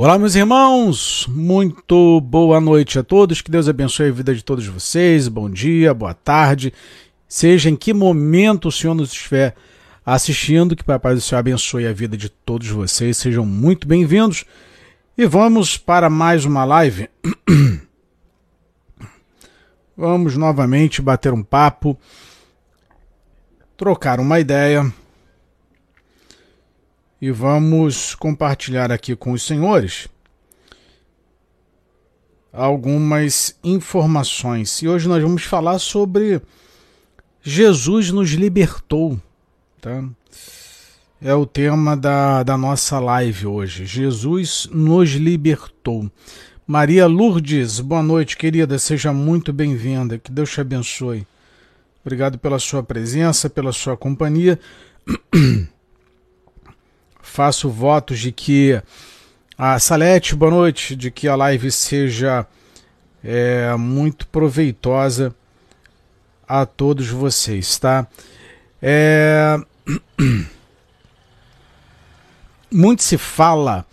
Olá, meus irmãos, muito boa noite a todos, que Deus abençoe a vida de todos vocês, bom dia, boa tarde, seja em que momento o Senhor nos estiver assistindo, que Papai do Senhor abençoe a vida de todos vocês, sejam muito bem-vindos. E vamos para mais uma live. Vamos novamente bater um papo, trocar uma ideia e vamos compartilhar aqui com os senhores algumas informações. E hoje nós vamos falar sobre Jesus nos libertou. Tá? É o tema da, da nossa live hoje. Jesus nos libertou. Maria Lourdes, boa noite, querida. Seja muito bem-vinda. Que Deus te abençoe. Obrigado pela sua presença, pela sua companhia. faço votos de que a Salete, boa noite, de que a live seja é, muito proveitosa a todos vocês, tá? É... Muito se fala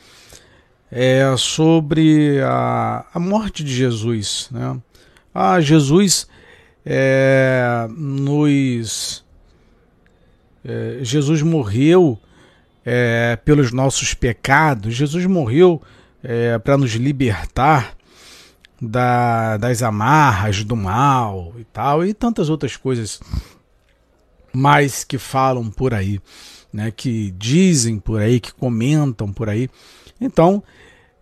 é, sobre a, a morte de Jesus, né? Ah, Jesus é, nos é, Jesus morreu é, pelos nossos pecados. Jesus morreu é, para nos libertar da, das amarras do mal e tal, e tantas outras coisas mais que falam por aí, né, que dizem por aí, que comentam por aí. Então,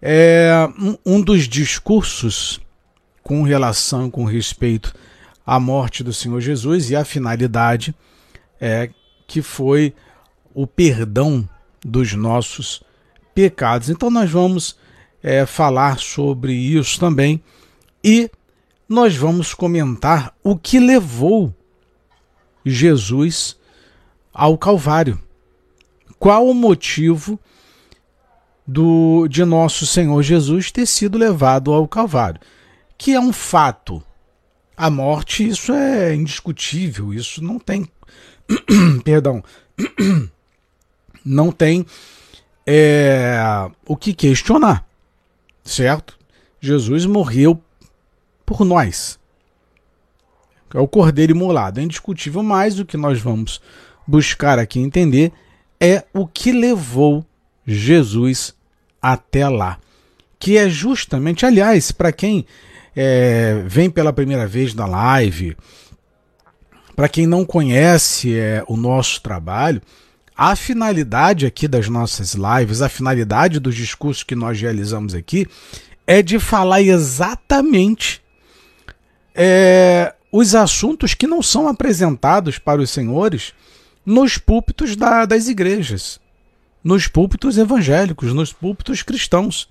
é, um, um dos discursos com relação, com respeito à morte do Senhor Jesus e a finalidade é que foi o perdão dos nossos pecados. Então, nós vamos é, falar sobre isso também e nós vamos comentar o que levou Jesus ao Calvário. Qual o motivo do, de nosso Senhor Jesus ter sido levado ao Calvário? Que é um fato. A morte, isso é indiscutível, isso não tem. Perdão não tem é, o que questionar, certo? Jesus morreu por nós. É o cordeiro imolado. É indiscutível, mas o que nós vamos buscar aqui entender é o que levou Jesus até lá. Que é justamente, aliás, para quem é, vem pela primeira vez na live, para quem não conhece é, o nosso trabalho, a finalidade aqui das nossas lives, a finalidade dos discursos que nós realizamos aqui, é de falar exatamente é, os assuntos que não são apresentados para os senhores nos púlpitos da, das igrejas, nos púlpitos evangélicos, nos púlpitos cristãos.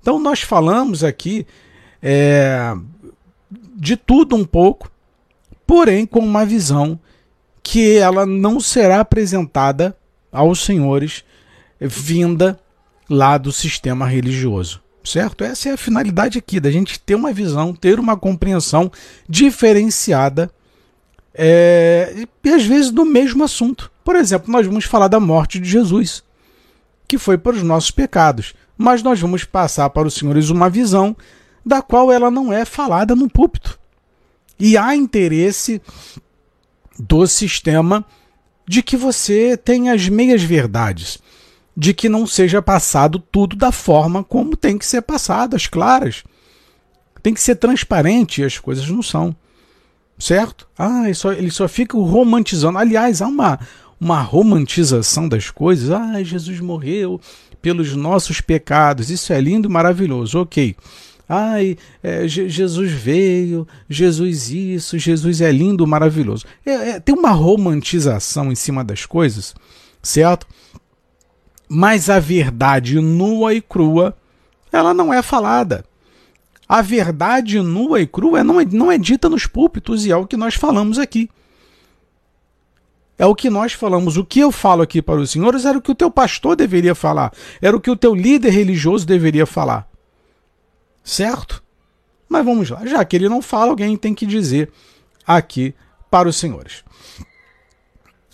Então nós falamos aqui é, de tudo um pouco, porém com uma visão que ela não será apresentada aos senhores vinda lá do sistema religioso. Certo? Essa é a finalidade aqui, da gente ter uma visão, ter uma compreensão diferenciada é, e às vezes do mesmo assunto. Por exemplo, nós vamos falar da morte de Jesus, que foi para os nossos pecados, mas nós vamos passar para os senhores uma visão da qual ela não é falada no púlpito. E há interesse do sistema de que você tenha as meias verdades, de que não seja passado tudo da forma como tem que ser passado, as claras. Tem que ser transparente e as coisas não são. Certo? Ah, ele só, ele só fica romantizando. Aliás, há uma, uma romantização das coisas. Ah, Jesus morreu pelos nossos pecados. Isso é lindo e maravilhoso. Ok. Ai, é, Jesus veio, Jesus isso, Jesus é lindo, maravilhoso. É, é, tem uma romantização em cima das coisas, certo? Mas a verdade nua e crua, ela não é falada. A verdade nua e crua não é, não é dita nos púlpitos e é o que nós falamos aqui. É o que nós falamos. O que eu falo aqui para os senhores era o que o teu pastor deveria falar, era o que o teu líder religioso deveria falar certo? Mas vamos lá, já que ele não fala, alguém tem que dizer aqui para os senhores.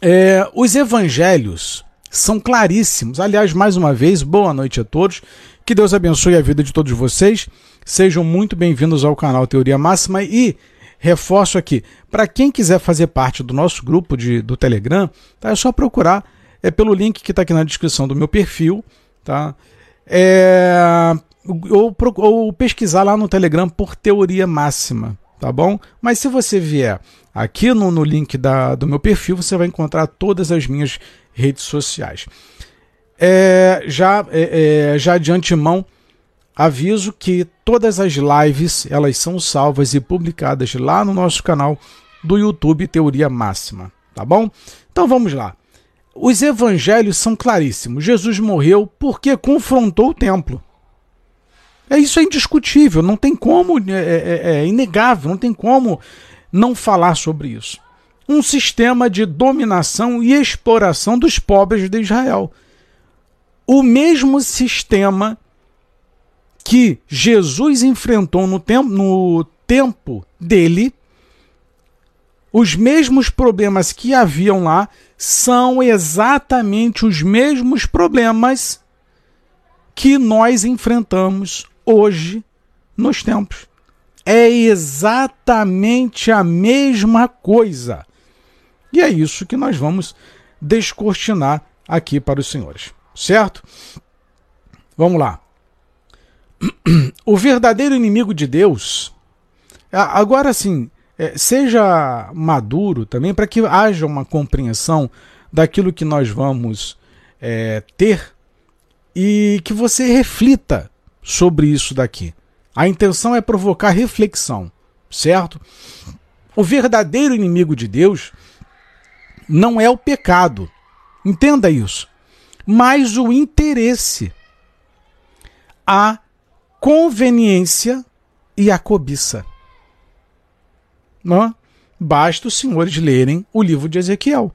É, os evangelhos são claríssimos. Aliás, mais uma vez, boa noite a todos. Que Deus abençoe a vida de todos vocês. Sejam muito bem-vindos ao canal Teoria Máxima e reforço aqui, para quem quiser fazer parte do nosso grupo de, do Telegram, tá? é só procurar é pelo link que está aqui na descrição do meu perfil, tá? É, ou, ou pesquisar lá no Telegram por Teoria Máxima, tá bom? Mas se você vier aqui no, no link da, do meu perfil, você vai encontrar todas as minhas redes sociais. É, já, é, é, já de antemão, aviso que todas as lives elas são salvas e publicadas lá no nosso canal do YouTube Teoria Máxima, tá bom? Então vamos lá. Os evangelhos são claríssimos. Jesus morreu porque confrontou o templo. É isso é indiscutível, não tem como, é, é, é, é inegável, não tem como não falar sobre isso. Um sistema de dominação e exploração dos pobres de Israel. O mesmo sistema que Jesus enfrentou no tempo, no tempo dele, os mesmos problemas que haviam lá são exatamente os mesmos problemas que nós enfrentamos hoje nos tempos. É exatamente a mesma coisa. E é isso que nós vamos descortinar aqui para os senhores, certo? Vamos lá. O verdadeiro inimigo de Deus. Agora sim, é, seja maduro também para que haja uma compreensão daquilo que nós vamos é, ter e que você reflita sobre isso daqui. A intenção é provocar reflexão, certo? O verdadeiro inimigo de Deus não é o pecado, entenda isso, mas o interesse, a conveniência e a cobiça. Não? Basta os senhores lerem o livro de Ezequiel.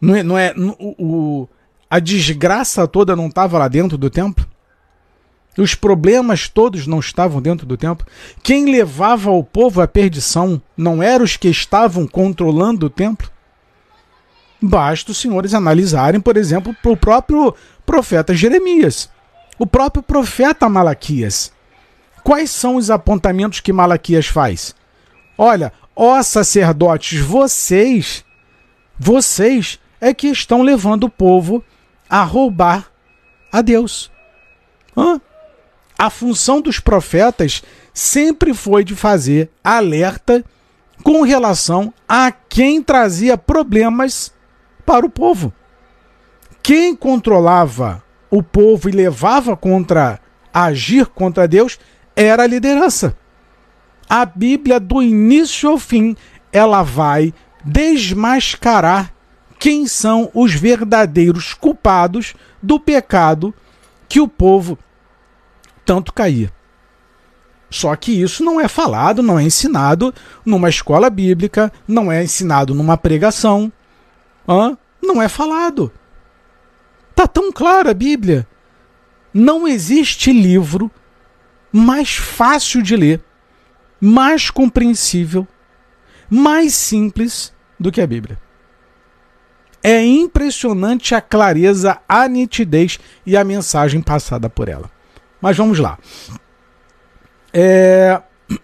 Não é, não é o, o a desgraça toda não estava lá dentro do templo? Os problemas todos não estavam dentro do templo? Quem levava o povo à perdição não eram os que estavam controlando o templo? Basta os senhores analisarem, por exemplo, o próprio profeta Jeremias, o próprio profeta Malaquias. Quais são os apontamentos que Malaquias faz? Olha, ó sacerdotes, vocês, vocês é que estão levando o povo a roubar a Deus. Hã? A função dos profetas sempre foi de fazer alerta com relação a quem trazia problemas para o povo. Quem controlava o povo e levava contra agir contra Deus era a liderança. A Bíblia do início ao fim, ela vai desmascarar quem são os verdadeiros culpados do pecado que o povo tanto caía. Só que isso não é falado, não é ensinado numa escola bíblica, não é ensinado numa pregação, hã? não é falado. Tá tão clara a Bíblia. Não existe livro mais fácil de ler, mais compreensível, mais simples do que a Bíblia. É impressionante a clareza, a nitidez e a mensagem passada por ela. Mas vamos lá. É...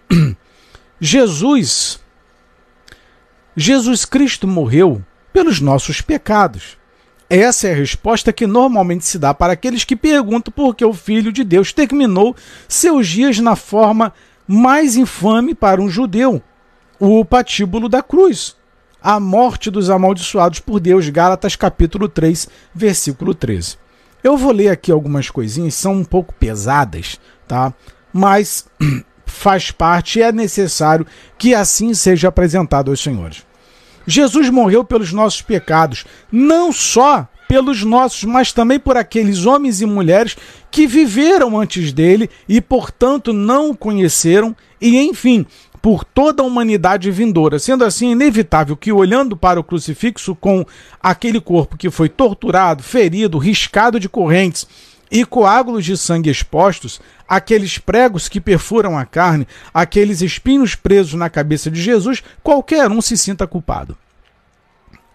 Jesus, Jesus Cristo morreu pelos nossos pecados. Essa é a resposta que normalmente se dá para aqueles que perguntam por que o Filho de Deus terminou seus dias na forma mais infame para um judeu, o patíbulo da cruz a morte dos amaldiçoados por Deus, Gálatas capítulo 3, versículo 13. Eu vou ler aqui algumas coisinhas, são um pouco pesadas, tá? Mas faz parte e é necessário que assim seja apresentado aos senhores. Jesus morreu pelos nossos pecados, não só pelos nossos, mas também por aqueles homens e mulheres que viveram antes dele e, portanto, não o conheceram, e enfim, por toda a humanidade vindoura. Sendo assim, inevitável que, olhando para o crucifixo com aquele corpo que foi torturado, ferido, riscado de correntes e coágulos de sangue expostos, aqueles pregos que perfuram a carne, aqueles espinhos presos na cabeça de Jesus, qualquer um se sinta culpado.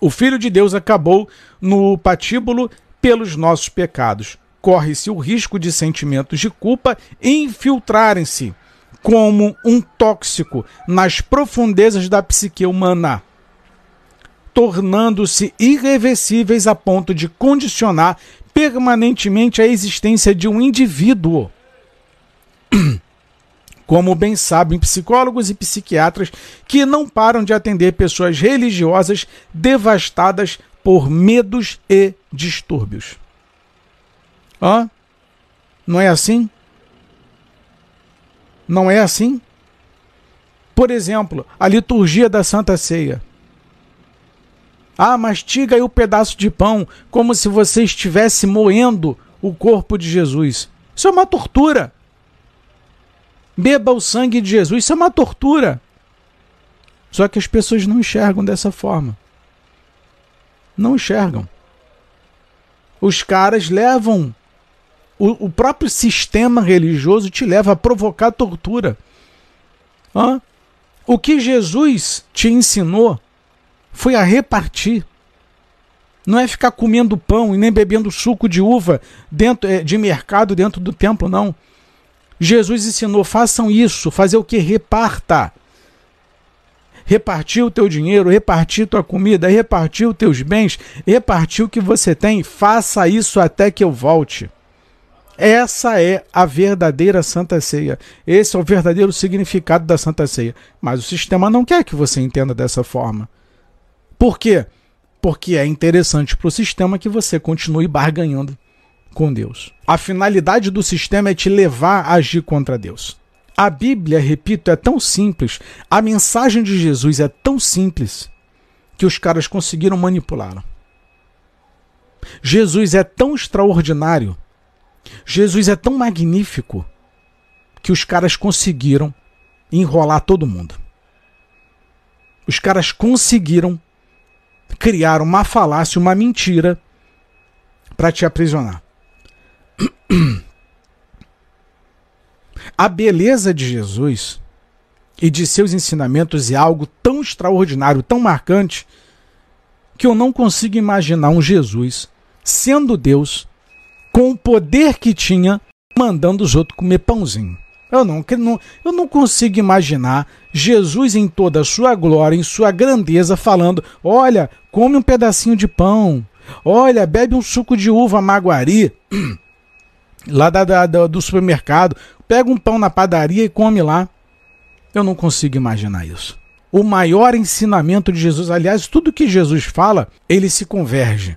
O Filho de Deus acabou no patíbulo pelos nossos pecados. Corre-se o risco de sentimentos de culpa infiltrarem-se como um tóxico nas profundezas da psique humana, tornando-se irreversíveis a ponto de condicionar permanentemente a existência de um indivíduo. Como bem sabem psicólogos e psiquiatras que não param de atender pessoas religiosas devastadas por medos e distúrbios. Hã? Não é assim? Não é assim? Por exemplo, a liturgia da Santa Ceia. Ah, mastiga aí o pedaço de pão como se você estivesse moendo o corpo de Jesus. Isso é uma tortura. Beba o sangue de Jesus, isso é uma tortura. Só que as pessoas não enxergam dessa forma. Não enxergam. Os caras levam. O, o próprio sistema religioso te leva a provocar tortura. Hã? O que Jesus te ensinou foi a repartir. Não é ficar comendo pão e nem bebendo suco de uva dentro eh, de mercado dentro do templo, não. Jesus ensinou: façam isso, fazer o que? Reparta. Repartir o teu dinheiro, repartir tua comida, repartir os teus bens, repartir o que você tem, faça isso até que eu volte. Essa é a verdadeira Santa Ceia. Esse é o verdadeiro significado da Santa Ceia. Mas o sistema não quer que você entenda dessa forma. Por quê? Porque é interessante para o sistema que você continue barganhando com Deus. A finalidade do sistema é te levar a agir contra Deus. A Bíblia, repito, é tão simples, a mensagem de Jesus é tão simples que os caras conseguiram manipulá-la. Jesus é tão extraordinário, Jesus é tão magnífico que os caras conseguiram enrolar todo mundo. Os caras conseguiram criar uma falácia, uma mentira para te aprisionar. A beleza de Jesus e de seus ensinamentos é algo tão extraordinário, tão marcante, que eu não consigo imaginar um Jesus sendo Deus com o poder que tinha mandando os outros comer pãozinho. Eu não, eu não consigo imaginar Jesus em toda a sua glória, em sua grandeza, falando: olha, come um pedacinho de pão, olha, bebe um suco de uva maguari, lá da, da, do supermercado, pega um pão na padaria e come lá. Eu não consigo imaginar isso. O maior ensinamento de Jesus, aliás, tudo que Jesus fala, ele se converge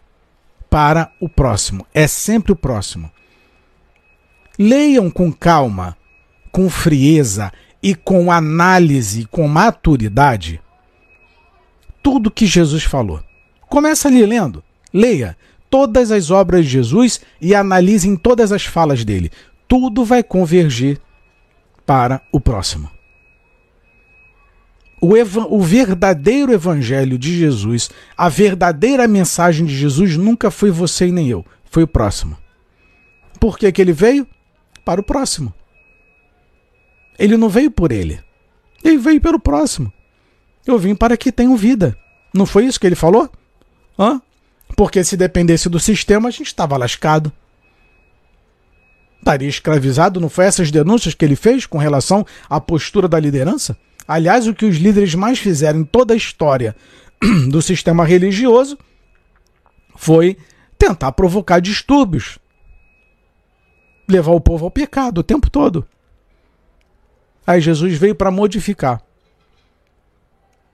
para o próximo. É sempre o próximo. Leiam com calma com frieza e com análise, com maturidade, tudo que Jesus falou. Começa ali lendo, leia todas as obras de Jesus e analise todas as falas dele. Tudo vai convergir para o próximo. O, o, verdadeiro evangelho de Jesus, a verdadeira mensagem de Jesus nunca foi você e nem eu, foi o próximo. Por que, que ele veio? Para o próximo. Ele não veio por ele. Ele veio pelo próximo. Eu vim para que tenham vida. Não foi isso que ele falou? Hã? Porque se dependesse do sistema, a gente estava lascado. Estaria escravizado, não foi essas denúncias que ele fez com relação à postura da liderança? Aliás, o que os líderes mais fizeram em toda a história do sistema religioso foi tentar provocar distúrbios, levar o povo ao pecado o tempo todo. Aí Jesus veio para modificar.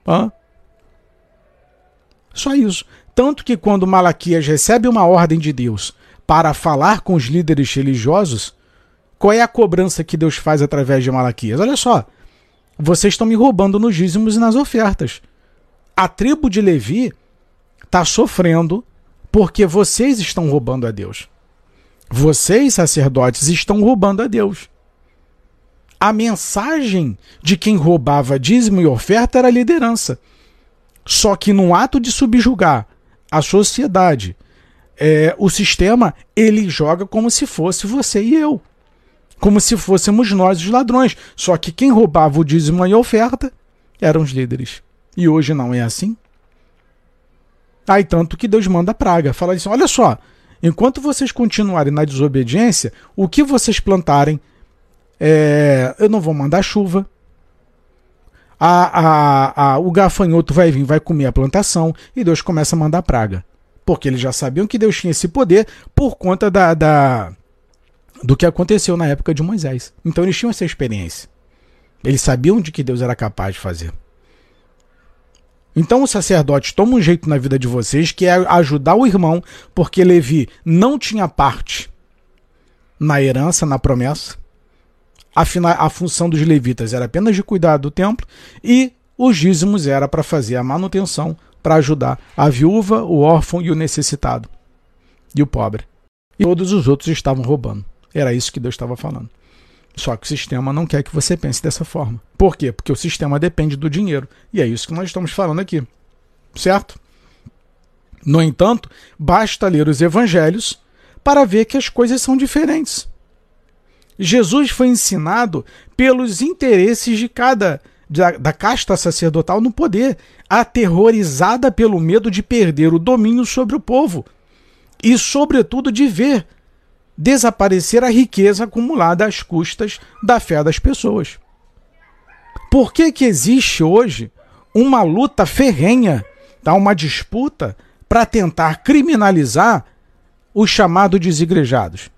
Hã? Só isso. Tanto que quando Malaquias recebe uma ordem de Deus para falar com os líderes religiosos, qual é a cobrança que Deus faz através de Malaquias? Olha só, vocês estão me roubando nos dízimos e nas ofertas. A tribo de Levi está sofrendo porque vocês estão roubando a Deus. Vocês, sacerdotes, estão roubando a Deus a mensagem de quem roubava dízimo e oferta era a liderança. Só que no ato de subjugar a sociedade, é, o sistema, ele joga como se fosse você e eu. Como se fôssemos nós os ladrões. Só que quem roubava o dízimo e a oferta eram os líderes. E hoje não é assim? Aí tanto que Deus manda praga. Fala assim: olha só, enquanto vocês continuarem na desobediência, o que vocês plantarem, é, eu não vou mandar chuva. A, a, a, o gafanhoto vai vir, vai comer a plantação, e Deus começa a mandar praga. Porque eles já sabiam que Deus tinha esse poder por conta da, da do que aconteceu na época de Moisés. Então eles tinham essa experiência. Eles sabiam de que Deus era capaz de fazer. Então os sacerdotes tomam um jeito na vida de vocês que é ajudar o irmão, porque Levi não tinha parte na herança, na promessa. Afinal, a função dos levitas era apenas de cuidar do templo e os dízimos era para fazer a manutenção, para ajudar a viúva, o órfão e o necessitado e o pobre. E todos os outros estavam roubando. Era isso que Deus estava falando. Só que o sistema não quer que você pense dessa forma. Por quê? Porque o sistema depende do dinheiro. E é isso que nós estamos falando aqui. Certo? No entanto, basta ler os evangelhos para ver que as coisas são diferentes. Jesus foi ensinado pelos interesses de cada da, da casta sacerdotal no poder, aterrorizada pelo medo de perder o domínio sobre o povo e, sobretudo, de ver desaparecer a riqueza acumulada às custas da fé das pessoas. Por que, que existe hoje uma luta ferrenha, tá? uma disputa para tentar criminalizar os chamados desigrejados?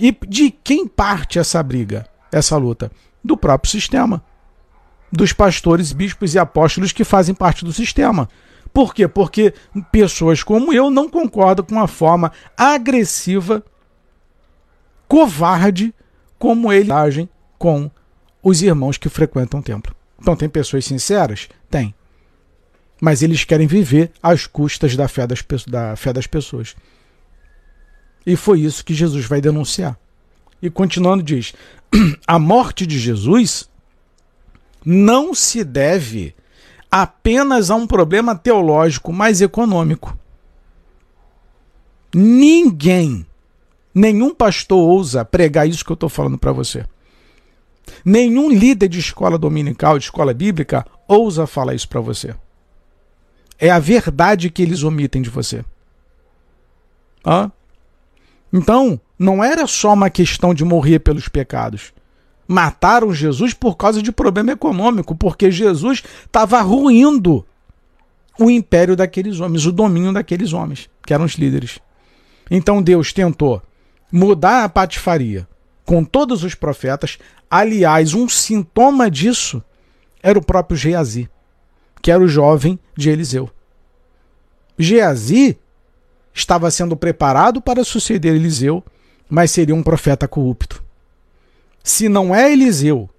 E de quem parte essa briga, essa luta? Do próprio sistema. Dos pastores, bispos e apóstolos que fazem parte do sistema. Por quê? Porque pessoas como eu não concordam com a forma agressiva covarde como ele agem com os irmãos que frequentam o templo. Então, tem pessoas sinceras? Tem. Mas eles querem viver às custas da fé das, da fé das pessoas. E foi isso que Jesus vai denunciar. E continuando, diz: a morte de Jesus não se deve apenas a um problema teológico, mas econômico. Ninguém Nenhum pastor ousa pregar isso que eu estou falando para você. Nenhum líder de escola dominical, de escola bíblica, ousa falar isso para você. É a verdade que eles omitem de você. Hã? Então, não era só uma questão de morrer pelos pecados. Mataram Jesus por causa de problema econômico, porque Jesus estava ruindo o império daqueles homens, o domínio daqueles homens, que eram os líderes. Então Deus tentou mudar a patifaria com todos os profetas. Aliás, um sintoma disso era o próprio Geazi, que era o jovem de Eliseu. Geazi estava sendo preparado para suceder Eliseu, mas seria um profeta corrupto. Se não é Eliseu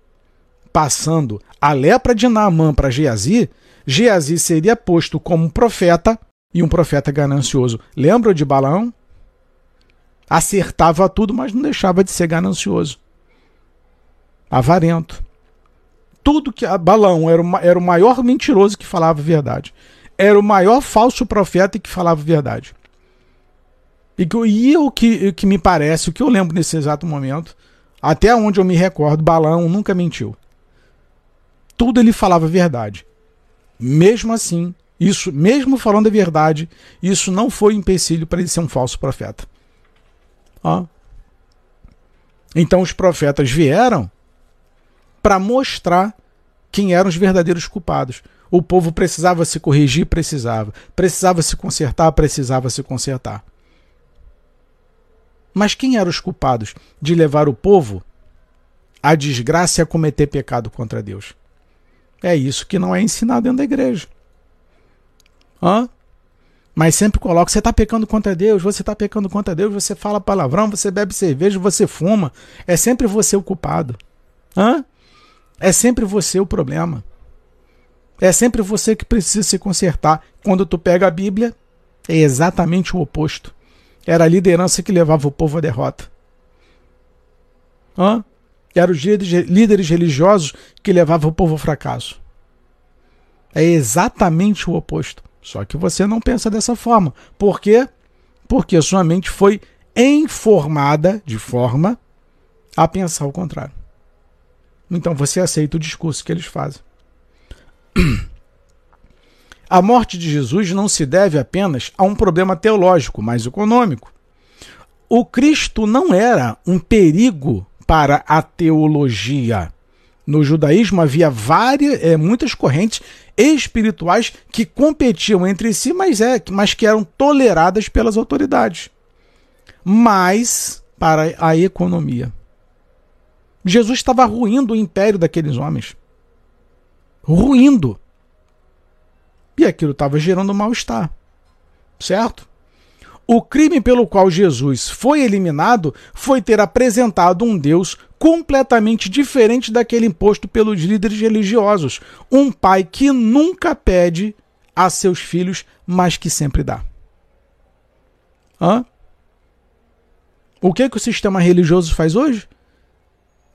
passando a lepra de Naamã para Geazi, Geazi seria posto como profeta e um profeta ganancioso. Lembra de Balaão? Acertava tudo, mas não deixava de ser ganancioso, avarento. Tudo que Balão era, o, era o maior mentiroso que falava verdade. Era o maior falso profeta que falava verdade. E, e o que, que me parece, o que eu lembro nesse exato momento, até onde eu me recordo, Balão nunca mentiu. Tudo ele falava verdade. Mesmo assim, isso, mesmo falando a verdade, isso não foi empecilho para ele ser um falso profeta. Ó. Então os profetas vieram para mostrar quem eram os verdadeiros culpados. O povo precisava se corrigir, precisava. Precisava se consertar, precisava se consertar. Mas quem eram os culpados de levar o povo à desgraça e a cometer pecado contra Deus? É isso que não é ensinado dentro da igreja. Hã? Mas sempre coloca: você está pecando contra Deus, você está pecando contra Deus, você fala palavrão, você bebe cerveja, você fuma. É sempre você o culpado. Hã? É sempre você o problema. É sempre você que precisa se consertar. Quando tu pega a Bíblia, é exatamente o oposto. Era a liderança que levava o povo à derrota. Hã? Eram os líderes religiosos que levavam o povo ao fracasso. É exatamente o oposto. Só que você não pensa dessa forma. Por quê? Porque sua mente foi informada de forma a pensar o contrário. Então você aceita o discurso que eles fazem. A morte de Jesus não se deve apenas a um problema teológico, mas econômico. O Cristo não era um perigo para a teologia. No judaísmo havia várias, é, muitas correntes espirituais que competiam entre si, mas, é, mas que eram toleradas pelas autoridades. Mas para a economia. Jesus estava ruindo o império daqueles homens. Ruindo. E aquilo estava gerando mal-estar. Certo? O crime pelo qual Jesus foi eliminado foi ter apresentado um Deus completamente diferente daquele imposto pelos líderes religiosos. Um pai que nunca pede a seus filhos, mas que sempre dá. Hã? O que, que o sistema religioso faz hoje?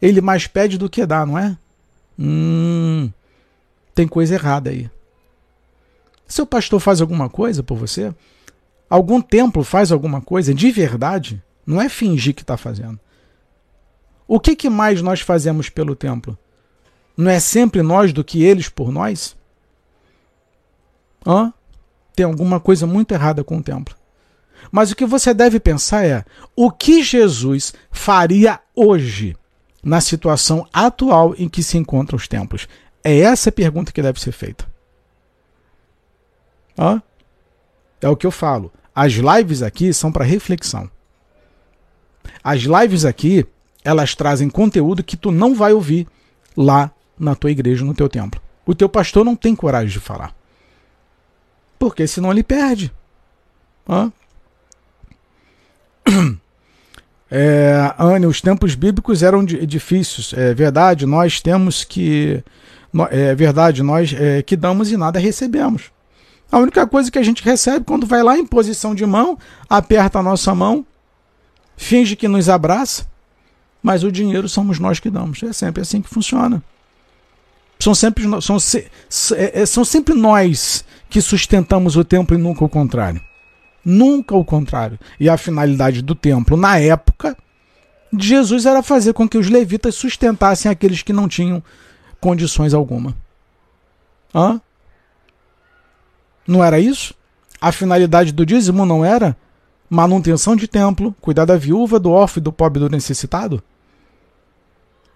Ele mais pede do que dá, não é? Hum, tem coisa errada aí. Seu pastor faz alguma coisa por você? Algum templo faz alguma coisa de verdade? Não é fingir que está fazendo. O que, que mais nós fazemos pelo templo? Não é sempre nós do que eles por nós? Hã? Tem alguma coisa muito errada com o templo. Mas o que você deve pensar é: o que Jesus faria hoje na situação atual em que se encontram os templos? É essa a pergunta que deve ser feita. Hã? É o que eu falo. As lives aqui são para reflexão. As lives aqui, elas trazem conteúdo que tu não vai ouvir lá na tua igreja, no teu templo. O teu pastor não tem coragem de falar. Porque senão ele perde. Hã? É, Anne, os tempos bíblicos eram difíceis. É verdade, nós temos que. É verdade, nós é, que damos e nada recebemos. A única coisa que a gente recebe quando vai lá em posição de mão, aperta a nossa mão, finge que nos abraça, mas o dinheiro somos nós que damos. É sempre assim que funciona. São sempre, são, é, é, são sempre nós que sustentamos o templo e nunca o contrário. Nunca o contrário. E a finalidade do templo, na época de Jesus, era fazer com que os levitas sustentassem aqueles que não tinham condições alguma. Hã? Não era isso? A finalidade do dízimo não era manutenção de templo, cuidar da viúva, do órfão e do pobre do necessitado?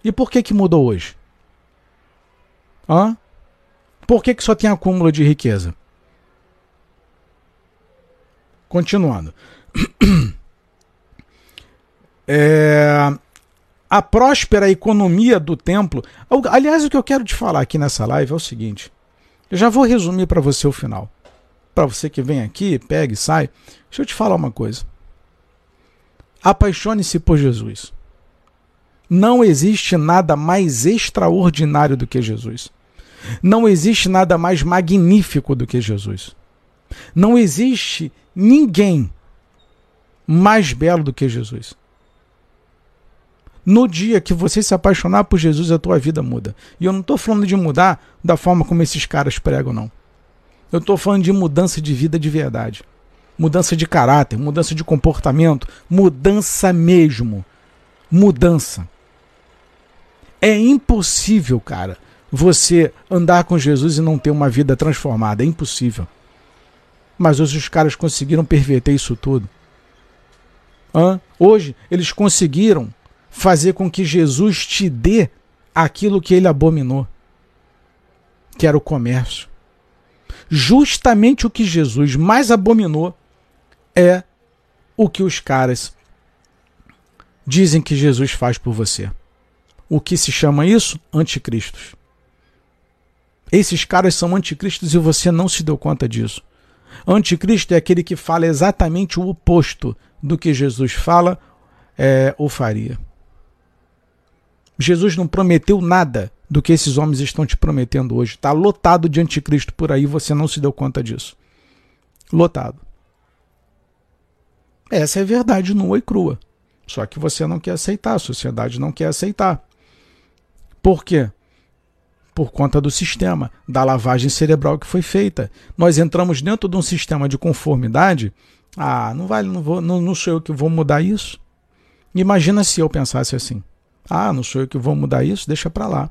E por que que mudou hoje? Hã? Por que, que só tem acúmulo de riqueza? Continuando. É, a próspera economia do templo. Aliás, o que eu quero te falar aqui nessa live é o seguinte. Eu já vou resumir para você o final para você que vem aqui, pega e sai. Deixa eu te falar uma coisa. Apaixone-se por Jesus. Não existe nada mais extraordinário do que Jesus. Não existe nada mais magnífico do que Jesus. Não existe ninguém mais belo do que Jesus. No dia que você se apaixonar por Jesus, a tua vida muda. E eu não estou falando de mudar da forma como esses caras pregam, não. Eu estou falando de mudança de vida de verdade. Mudança de caráter, mudança de comportamento, mudança mesmo. Mudança. É impossível, cara, você andar com Jesus e não ter uma vida transformada. É impossível. Mas hoje os caras conseguiram perverter isso tudo. Hã? Hoje eles conseguiram fazer com que Jesus te dê aquilo que ele abominou, que era o comércio justamente o que Jesus mais abominou é o que os caras dizem que Jesus faz por você. O que se chama isso? Anticristos. Esses caras são anticristos e você não se deu conta disso. Anticristo é aquele que fala exatamente o oposto do que Jesus fala é, ou faria. Jesus não prometeu nada do que esses homens estão te prometendo hoje. Está lotado de anticristo por aí, você não se deu conta disso. Lotado. Essa é a verdade nua e crua. Só que você não quer aceitar, a sociedade não quer aceitar. Por quê? Por conta do sistema, da lavagem cerebral que foi feita. Nós entramos dentro de um sistema de conformidade. Ah, não vale, não, vou, não, não sou eu que vou mudar isso. Imagina se eu pensasse assim. Ah, não sou eu que vou mudar isso, deixa para lá.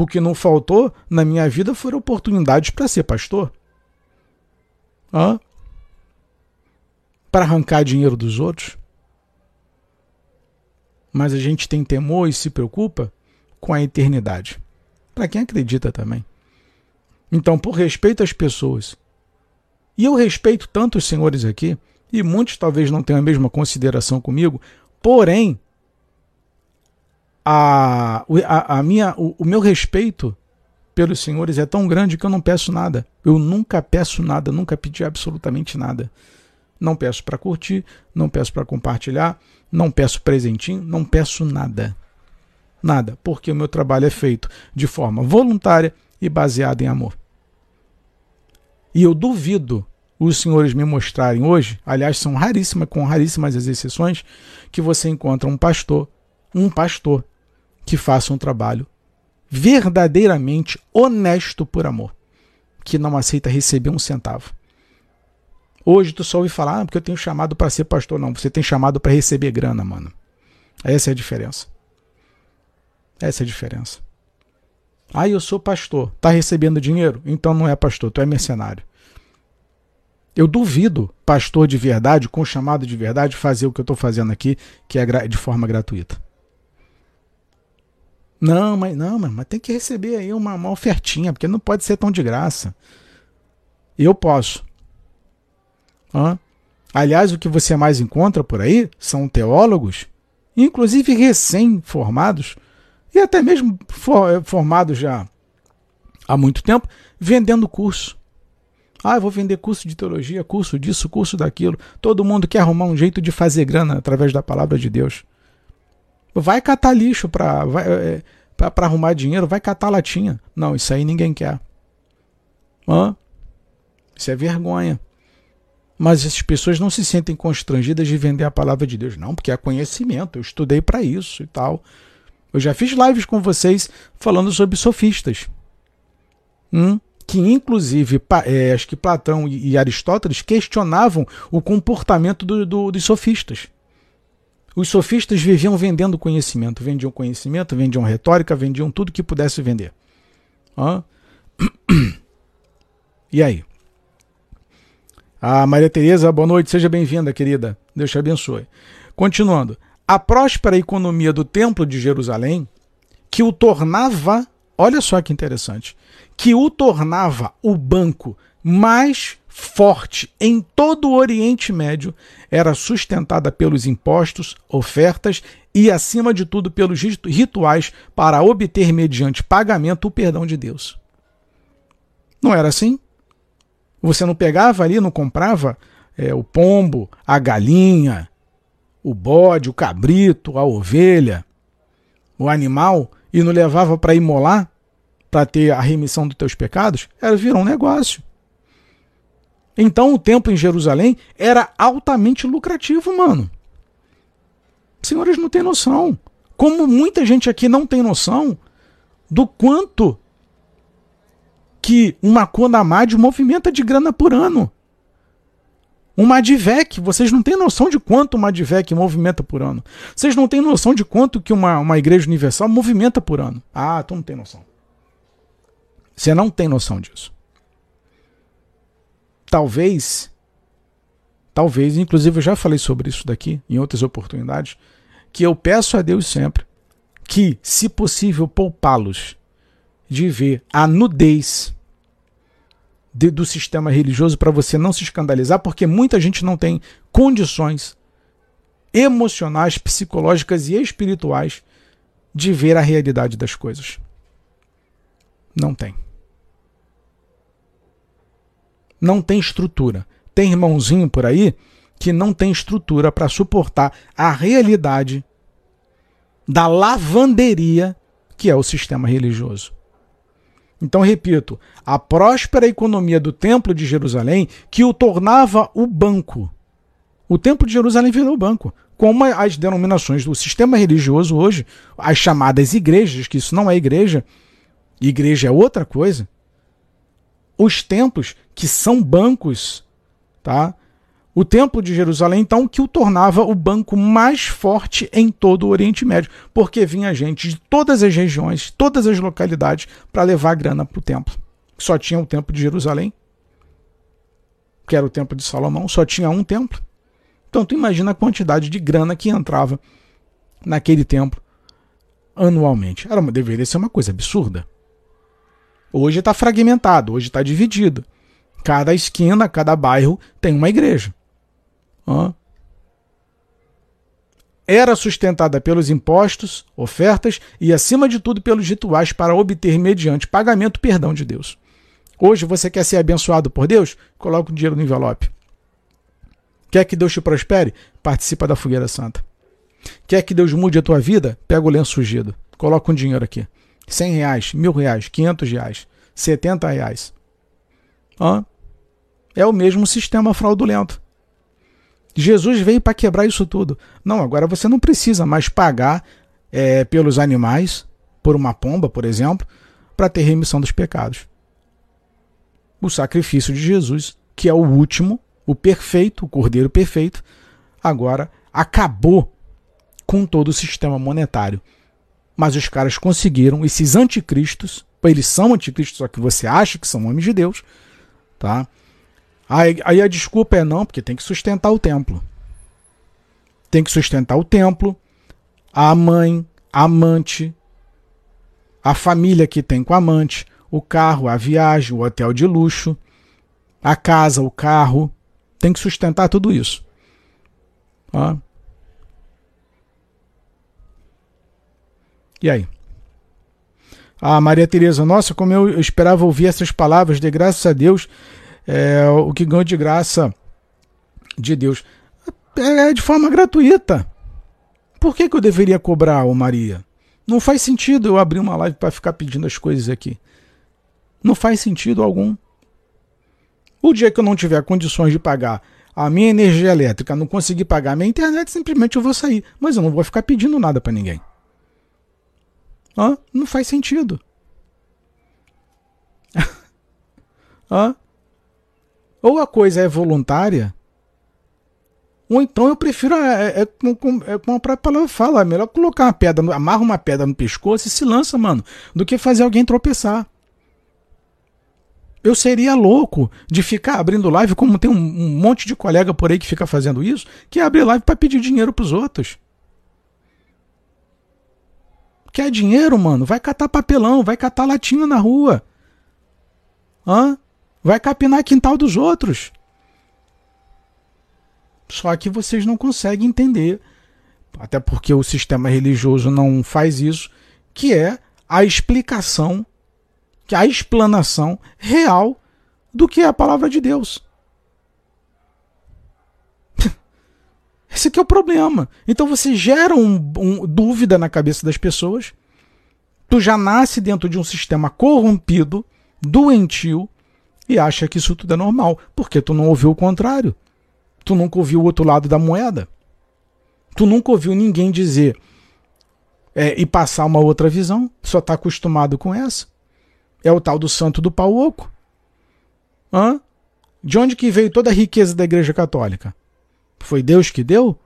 O que não faltou na minha vida foram oportunidades para ser pastor. Hã? Para arrancar dinheiro dos outros. Mas a gente tem temor e se preocupa com a eternidade. Para quem acredita também. Então, por respeito às pessoas, e eu respeito tanto os senhores aqui, e muitos talvez não tenham a mesma consideração comigo, porém, a, a, a minha, o, o meu respeito pelos senhores é tão grande que eu não peço nada. Eu nunca peço nada, nunca pedi absolutamente nada. Não peço para curtir, não peço para compartilhar, não peço presentinho, não peço nada. Nada, porque o meu trabalho é feito de forma voluntária e baseada em amor. E eu duvido os senhores me mostrarem hoje, aliás, são raríssimas, com raríssimas as exceções, que você encontra um pastor, um pastor, que faça um trabalho verdadeiramente honesto por amor, que não aceita receber um centavo. Hoje tu só ouve falar, ah, porque eu tenho chamado para ser pastor. Não, você tem chamado para receber grana, mano. Essa é a diferença. Essa é a diferença. Ah, eu sou pastor. Tá recebendo dinheiro? Então não é pastor, tu é mercenário. Eu duvido pastor de verdade, com chamado de verdade, fazer o que eu estou fazendo aqui, que é de forma gratuita. Não, mas não, mas tem que receber aí uma, uma ofertinha, porque não pode ser tão de graça. Eu posso. Hã? Aliás, o que você mais encontra por aí são teólogos, inclusive recém-formados, e até mesmo formados já há muito tempo, vendendo curso. Ah, eu vou vender curso de teologia, curso disso, curso daquilo. Todo mundo quer arrumar um jeito de fazer grana através da palavra de Deus. Vai catar lixo para é, para arrumar dinheiro, vai catar latinha. Não, isso aí ninguém quer. Hã? Isso é vergonha. Mas essas pessoas não se sentem constrangidas de vender a palavra de Deus. Não, porque é conhecimento. Eu estudei para isso e tal. Eu já fiz lives com vocês falando sobre sofistas. Hum? que inclusive é, acho que Platão e Aristóteles questionavam o comportamento do, do, dos sofistas. Os sofistas viviam vendendo conhecimento, vendiam conhecimento, vendiam retórica, vendiam tudo que pudesse vender. Hã? E aí? A Maria Tereza, boa noite, seja bem-vinda, querida. Deus te abençoe. Continuando. A próspera economia do Templo de Jerusalém, que o tornava, olha só que interessante, que o tornava o banco mais forte em todo o Oriente Médio era sustentada pelos impostos, ofertas e, acima de tudo, pelos rituais para obter, mediante pagamento, o perdão de Deus. Não era assim? Você não pegava ali, não comprava é, o pombo, a galinha, o bode, o cabrito, a ovelha, o animal e não levava para imolar? para ter a remissão dos teus pecados, era virou um negócio. Então o templo em Jerusalém era altamente lucrativo, mano. Senhores não têm noção. Como muita gente aqui não tem noção do quanto que uma Conamad movimenta de grana por ano. Uma Advec, vocês não têm noção de quanto uma Advec movimenta por ano. Vocês não têm noção de quanto que uma, uma igreja universal movimenta por ano. Ah, tu não tem noção. Você não tem noção disso. Talvez, talvez, inclusive eu já falei sobre isso daqui em outras oportunidades, que eu peço a Deus sempre que, se possível, poupá-los de ver a nudez de, do sistema religioso para você não se escandalizar, porque muita gente não tem condições emocionais, psicológicas e espirituais de ver a realidade das coisas. Não tem não tem estrutura. Tem irmãozinho por aí que não tem estrutura para suportar a realidade da lavanderia que é o sistema religioso. Então, repito, a próspera economia do Templo de Jerusalém que o tornava o banco. O Templo de Jerusalém virou banco. Como as denominações do sistema religioso hoje, as chamadas igrejas, que isso não é igreja, igreja é outra coisa, os templos, que são bancos, tá? O Templo de Jerusalém, então, que o tornava o banco mais forte em todo o Oriente Médio, porque vinha gente de todas as regiões, todas as localidades, para levar grana para o templo. Só tinha o Templo de Jerusalém, que era o Templo de Salomão, só tinha um templo. Então, tu imagina a quantidade de grana que entrava naquele templo anualmente. Era uma, deveria ser uma coisa absurda. Hoje está fragmentado, hoje está dividido. Cada esquina, cada bairro tem uma igreja. Era sustentada pelos impostos, ofertas e, acima de tudo, pelos rituais para obter, mediante pagamento, perdão de Deus. Hoje você quer ser abençoado por Deus? Coloca o dinheiro no envelope. Quer que Deus te prospere? Participa da fogueira santa. Quer que Deus mude a tua vida? Pega o lenço ungido. Coloca um dinheiro aqui. 100 reais, mil reais, 500 reais, 70 reais. Hã? É o mesmo sistema fraudulento. Jesus veio para quebrar isso tudo. Não, agora você não precisa mais pagar é, pelos animais, por uma pomba, por exemplo, para ter remissão dos pecados. O sacrifício de Jesus, que é o último, o perfeito, o cordeiro perfeito, agora acabou com todo o sistema monetário. Mas os caras conseguiram, esses anticristos, eles são anticristos, só que você acha que são homens de Deus, tá? Aí, aí a desculpa é não, porque tem que sustentar o templo. Tem que sustentar o templo, a mãe, a amante, a família que tem com a amante, o carro, a viagem, o hotel de luxo, a casa, o carro. Tem que sustentar tudo isso. Ó. E aí? Ah, Maria Tereza, nossa, como eu esperava ouvir essas palavras, de graças a Deus, é, o que ganho de graça de Deus. É de forma gratuita. Por que, que eu deveria cobrar, ô Maria? Não faz sentido eu abrir uma live para ficar pedindo as coisas aqui. Não faz sentido algum. O dia que eu não tiver condições de pagar a minha energia elétrica, não conseguir pagar a minha internet, simplesmente eu vou sair. Mas eu não vou ficar pedindo nada para ninguém. Hã? Não faz sentido. Hã? Ou a coisa é voluntária, ou então eu prefiro, é, é, é, como a própria palavra fala, é melhor colocar uma pedra, amarra uma pedra no pescoço e se lança, mano, do que fazer alguém tropeçar. Eu seria louco de ficar abrindo live, como tem um, um monte de colega por aí que fica fazendo isso, que abre live para pedir dinheiro pros outros. Quer dinheiro, mano? Vai catar papelão, vai catar latinha na rua. Hã? Vai capinar quintal dos outros. Só que vocês não conseguem entender, até porque o sistema religioso não faz isso, que é a explicação, que a explanação real do que é a palavra de Deus. Esse aqui é o problema. Então você gera um, um, dúvida na cabeça das pessoas. Tu já nasce dentro de um sistema corrompido, doentio, e acha que isso tudo é normal, porque tu não ouviu o contrário. Tu nunca ouviu o outro lado da moeda. Tu nunca ouviu ninguém dizer é, e passar uma outra visão. Só está acostumado com essa. É o tal do santo do pau oco. Hã? De onde que veio toda a riqueza da Igreja Católica? Foi Deus que deu?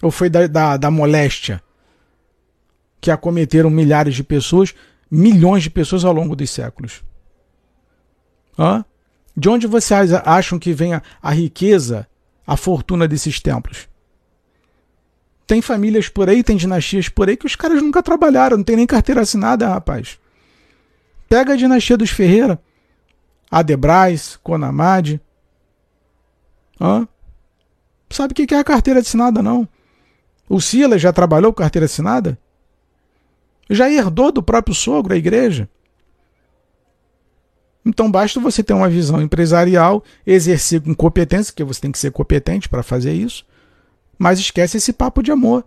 Ou foi da, da, da moléstia que acometeram milhares de pessoas, milhões de pessoas ao longo dos séculos? Hã? De onde vocês acham que vem a, a riqueza, a fortuna desses templos? Tem famílias por aí, tem dinastias por aí que os caras nunca trabalharam, não tem nem carteira assinada, rapaz. Pega a dinastia dos Ferreira, Adebrais, Conamade. Hã? Sabe o que é a carteira assinada, não? O Silas já trabalhou com carteira assinada? Já herdou do próprio sogro a igreja? Então basta você ter uma visão empresarial, exercer com competência, porque você tem que ser competente para fazer isso, mas esquece esse papo de amor.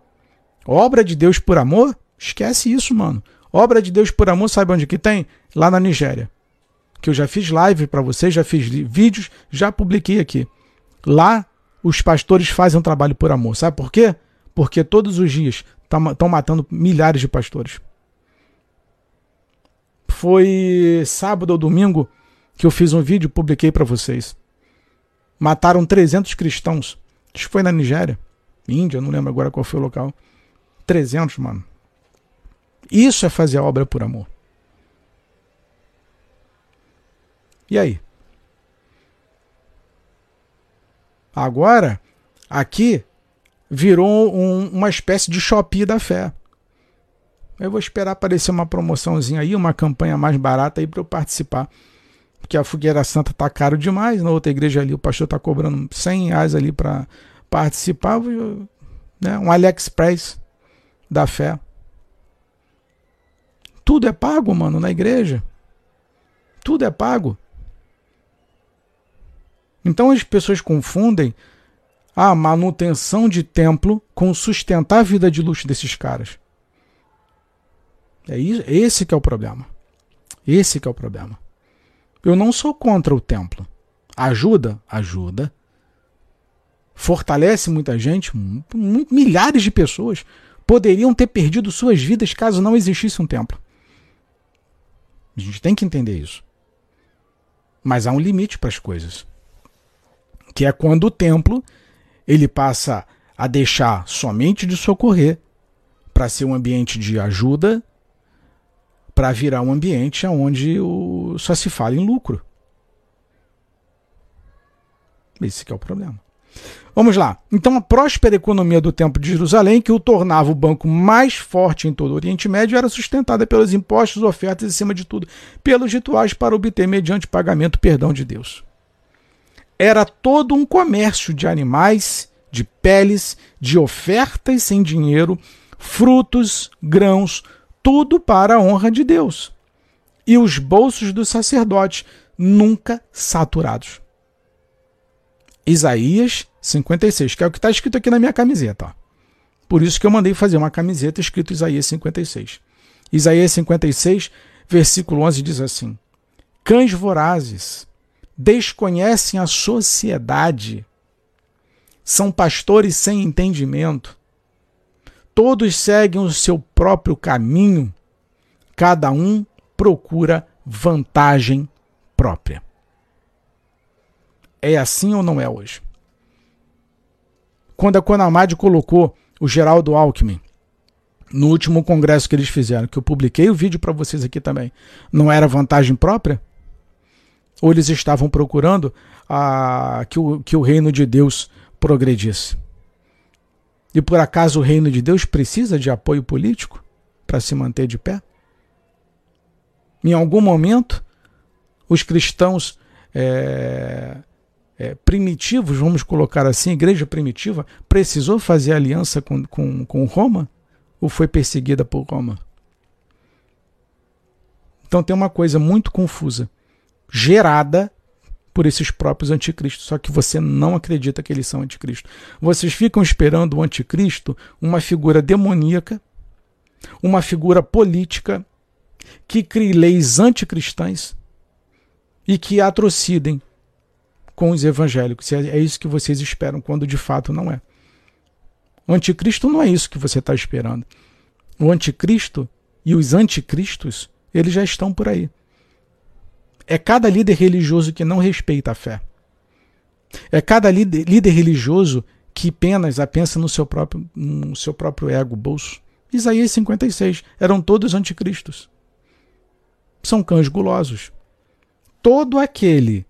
Obra de Deus por amor? Esquece isso, mano. Obra de Deus por amor, sabe onde que tem? Lá na Nigéria. Que eu já fiz live para vocês, já fiz vídeos, já publiquei aqui. Lá os pastores fazem um trabalho por amor. Sabe por quê? Porque todos os dias estão matando milhares de pastores foi sábado ou domingo que eu fiz um vídeo publiquei para vocês. Mataram 300 cristãos. Acho que foi na Nigéria. Índia, não lembro agora qual foi o local. 300, mano. Isso é fazer a obra por amor. E aí? Agora, aqui virou um, uma espécie de Shopee da fé. Eu vou esperar aparecer uma promoçãozinha aí, uma campanha mais barata aí para eu participar. Porque a Fogueira Santa tá caro demais. Na outra igreja ali, o pastor tá cobrando 100 reais ali para participar. Né? Um AliExpress da fé. Tudo é pago, mano, na igreja. Tudo é pago. Então as pessoas confundem a manutenção de templo com sustentar a vida de luxo desses caras. É isso, esse que é o problema. Esse que é o problema. Eu não sou contra o templo. Ajuda? Ajuda. Fortalece muita gente, milhares de pessoas poderiam ter perdido suas vidas caso não existisse um templo. A gente tem que entender isso. Mas há um limite para as coisas que é quando o templo ele passa a deixar somente de socorrer para ser um ambiente de ajuda, para virar um ambiente onde o, só se fala em lucro. Esse é o problema. Vamos lá. Então, a próspera economia do Templo de Jerusalém, que o tornava o banco mais forte em todo o Oriente Médio, era sustentada pelos impostos, ofertas e, acima de tudo, pelos rituais para obter, mediante pagamento, perdão de Deus era todo um comércio de animais, de peles, de ofertas sem dinheiro, frutos, grãos, tudo para a honra de Deus. E os bolsos dos sacerdotes nunca saturados. Isaías 56, que é o que está escrito aqui na minha camiseta. Ó. Por isso que eu mandei fazer uma camiseta escrito Isaías 56. Isaías 56, versículo 11 diz assim: Cães vorazes desconhecem a sociedade, são pastores sem entendimento, todos seguem o seu próprio caminho, cada um procura vantagem própria. É assim ou não é hoje? Quando a Conamad colocou o Geraldo Alckmin no último congresso que eles fizeram, que eu publiquei o vídeo para vocês aqui também, não era vantagem própria? Ou eles estavam procurando a, que, o, que o reino de Deus progredisse? E por acaso o reino de Deus precisa de apoio político para se manter de pé? Em algum momento, os cristãos é, é, primitivos, vamos colocar assim, igreja primitiva, precisou fazer aliança com, com, com Roma? Ou foi perseguida por Roma? Então tem uma coisa muito confusa gerada por esses próprios anticristos, só que você não acredita que eles são anticristo. Vocês ficam esperando o anticristo uma figura demoníaca, uma figura política que crie leis anticristãs e que atrocidem com os evangélicos. É, é isso que vocês esperam, quando de fato não é. O anticristo não é isso que você está esperando. O anticristo e os anticristos, eles já estão por aí. É cada líder religioso que não respeita a fé. É cada líder, líder religioso que apenas pensa no seu próprio, no seu próprio ego, bolso. Isaías 56. Eram todos anticristos. São cães gulosos. Todo aquele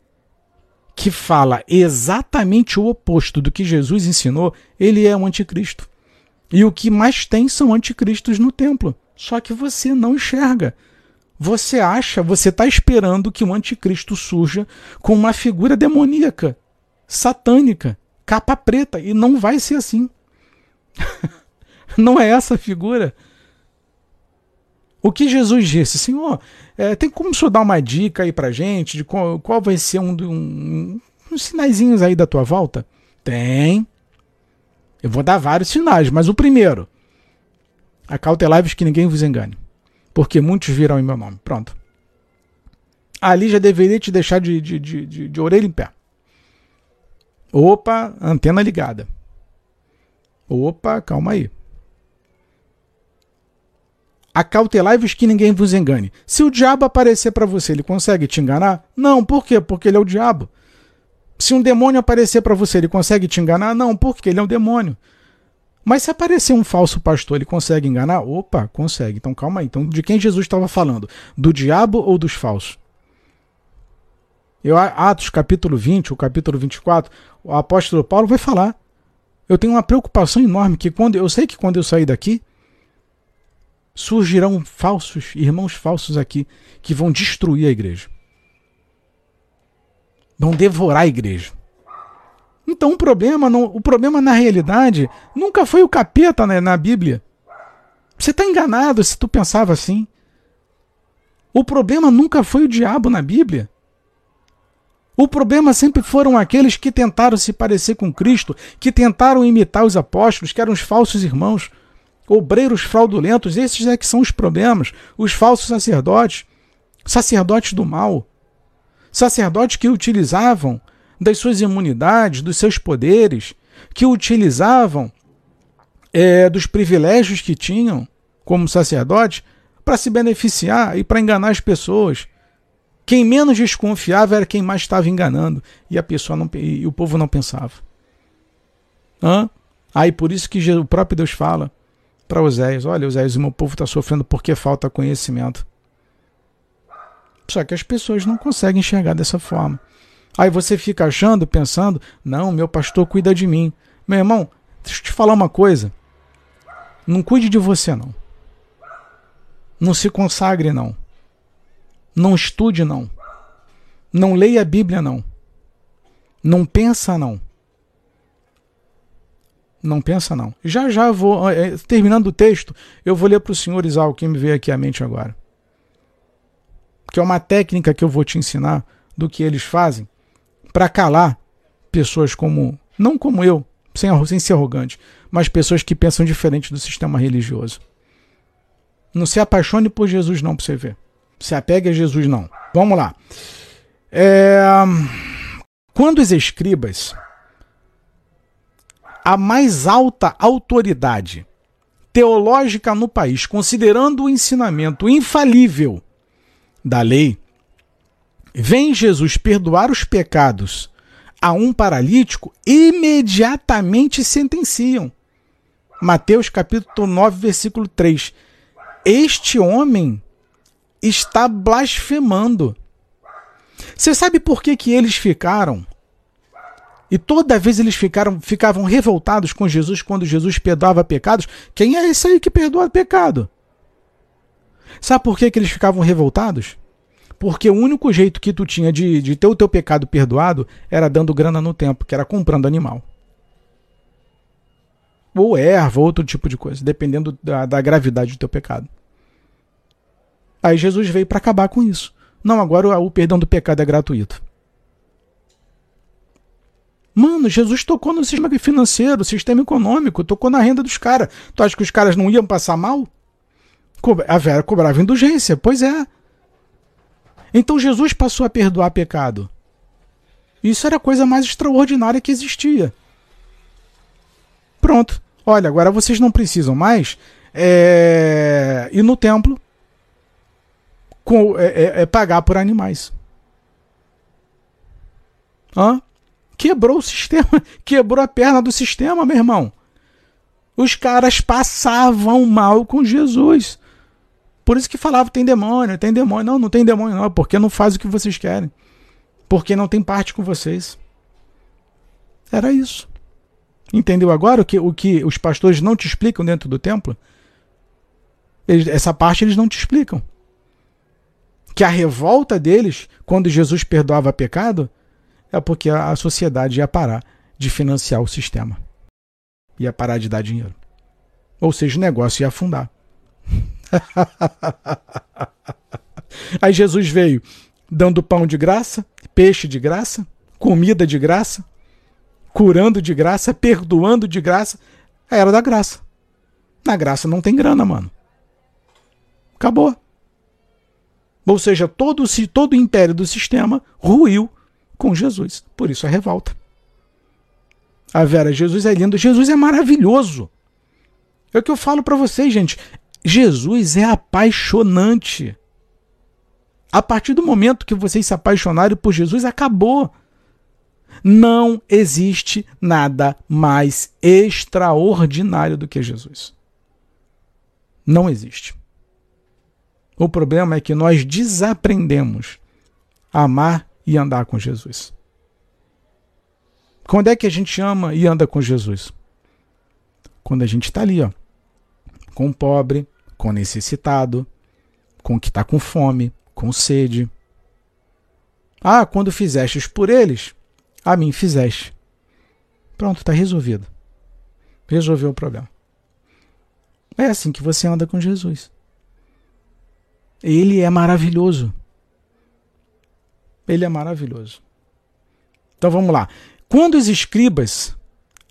que fala exatamente o oposto do que Jesus ensinou, ele é um anticristo. E o que mais tem são anticristos no templo. Só que você não enxerga. Você acha, você está esperando que o anticristo surja com uma figura demoníaca, satânica, capa preta, e não vai ser assim. não é essa figura. O que Jesus disse, Senhor, é, tem como o senhor dar uma dica aí pra gente de qual, qual vai ser um, um, uns sinaizinhos aí da tua volta? Tem. Eu vou dar vários sinais, mas o primeiro, acautelai-vos que ninguém vos engane porque muitos virão em meu nome. Pronto. Ali já deveria te deixar de, de, de, de, de orelha em pé. Opa, antena ligada. Opa, calma aí. Acautelai-vos que ninguém vos engane. Se o diabo aparecer para você, ele consegue te enganar? Não, por quê? Porque ele é o diabo. Se um demônio aparecer para você, ele consegue te enganar? Não, porque ele é um demônio. Mas se aparecer um falso pastor, ele consegue enganar? Opa, consegue. Então calma aí. Então, de quem Jesus estava falando? Do diabo ou dos falsos? Eu, Atos capítulo 20, o capítulo 24, o apóstolo Paulo vai falar. Eu tenho uma preocupação enorme que quando eu sei que quando eu sair daqui, surgirão falsos, irmãos falsos aqui, que vão destruir a igreja. Vão devorar a igreja. Então o problema, não, o problema na realidade nunca foi o capeta né, na Bíblia. Você está enganado se tu pensava assim. O problema nunca foi o diabo na Bíblia. O problema sempre foram aqueles que tentaram se parecer com Cristo, que tentaram imitar os apóstolos, que eram os falsos irmãos, obreiros fraudulentos. Esses é que são os problemas. Os falsos sacerdotes, sacerdotes do mal, sacerdotes que utilizavam das suas imunidades, dos seus poderes, que utilizavam é, dos privilégios que tinham como sacerdotes para se beneficiar e para enganar as pessoas. Quem menos desconfiava era quem mais estava enganando e a pessoa não, e o povo não pensava. Aí por isso que o próprio Deus fala para Oséias: Olha, Oséias, o meu povo está sofrendo porque falta conhecimento. Só que as pessoas não conseguem enxergar dessa forma. Aí você fica achando, pensando: Não, meu pastor cuida de mim. Meu irmão, deixa eu te falar uma coisa. Não cuide de você, não. Não se consagre, não. Não estude, não. Não leia a Bíblia, não. Não pensa, não. Não pensa, não. Já já vou, é, terminando o texto, eu vou ler para o senhor Isal, que me veio aqui à mente agora. Que é uma técnica que eu vou te ensinar do que eles fazem para calar pessoas como, não como eu, sem, sem ser arrogante, mas pessoas que pensam diferente do sistema religioso. Não se apaixone por Jesus, não, para você ver se apegue a Jesus, não. Vamos lá. É... Quando os escribas, a mais alta autoridade teológica no país, considerando o ensinamento infalível da lei, vem Jesus perdoar os pecados a um paralítico, imediatamente sentenciam. Mateus capítulo 9, versículo 3. Este homem está blasfemando. Você sabe por que, que eles ficaram? E toda vez eles ficaram, ficavam revoltados com Jesus quando Jesus perdoava pecados. Quem é esse aí que perdoa pecado? Sabe por que, que eles ficavam revoltados? Porque o único jeito que tu tinha de, de ter o teu pecado perdoado era dando grana no tempo, que era comprando animal. Ou erva, outro tipo de coisa, dependendo da, da gravidade do teu pecado. Aí Jesus veio para acabar com isso. Não, agora o perdão do pecado é gratuito. Mano, Jesus tocou no sistema financeiro, sistema econômico, tocou na renda dos caras. Tu acha que os caras não iam passar mal? A Vera cobrava indulgência, pois é. Então Jesus passou a perdoar pecado. Isso era a coisa mais extraordinária que existia. Pronto. Olha, agora vocês não precisam mais é, ir no templo com, é, é, é pagar por animais. Hã? Quebrou o sistema, quebrou a perna do sistema, meu irmão. Os caras passavam mal com Jesus. Por isso que falava tem demônio, tem demônio. Não, não tem demônio não, porque não faz o que vocês querem. Porque não tem parte com vocês. Era isso. Entendeu agora o que, o que os pastores não te explicam dentro do templo? Eles, essa parte eles não te explicam que a revolta deles, quando Jesus perdoava pecado, é porque a sociedade ia parar de financiar o sistema. Ia parar de dar dinheiro. Ou seja, o negócio ia afundar. Aí Jesus veio dando pão de graça, peixe de graça, comida de graça, curando de graça, perdoando de graça. A era da graça. Na graça não tem grana, mano. Acabou. Ou seja, todo, todo o império do sistema ruiu com Jesus. Por isso a revolta. A Vera, Jesus é lindo. Jesus é maravilhoso. É o que eu falo para vocês, gente. Jesus é apaixonante. A partir do momento que vocês se apaixonarem por Jesus, acabou. Não existe nada mais extraordinário do que Jesus. Não existe. O problema é que nós desaprendemos a amar e andar com Jesus. Quando é que a gente ama e anda com Jesus? Quando a gente está ali, ó, com o pobre, com necessitado, com que está com fome, com sede. Ah, quando fizestes por eles, a mim fizeste. Pronto, está resolvido. Resolveu o problema. É assim que você anda com Jesus. Ele é maravilhoso. Ele é maravilhoso. Então vamos lá. Quando os escribas,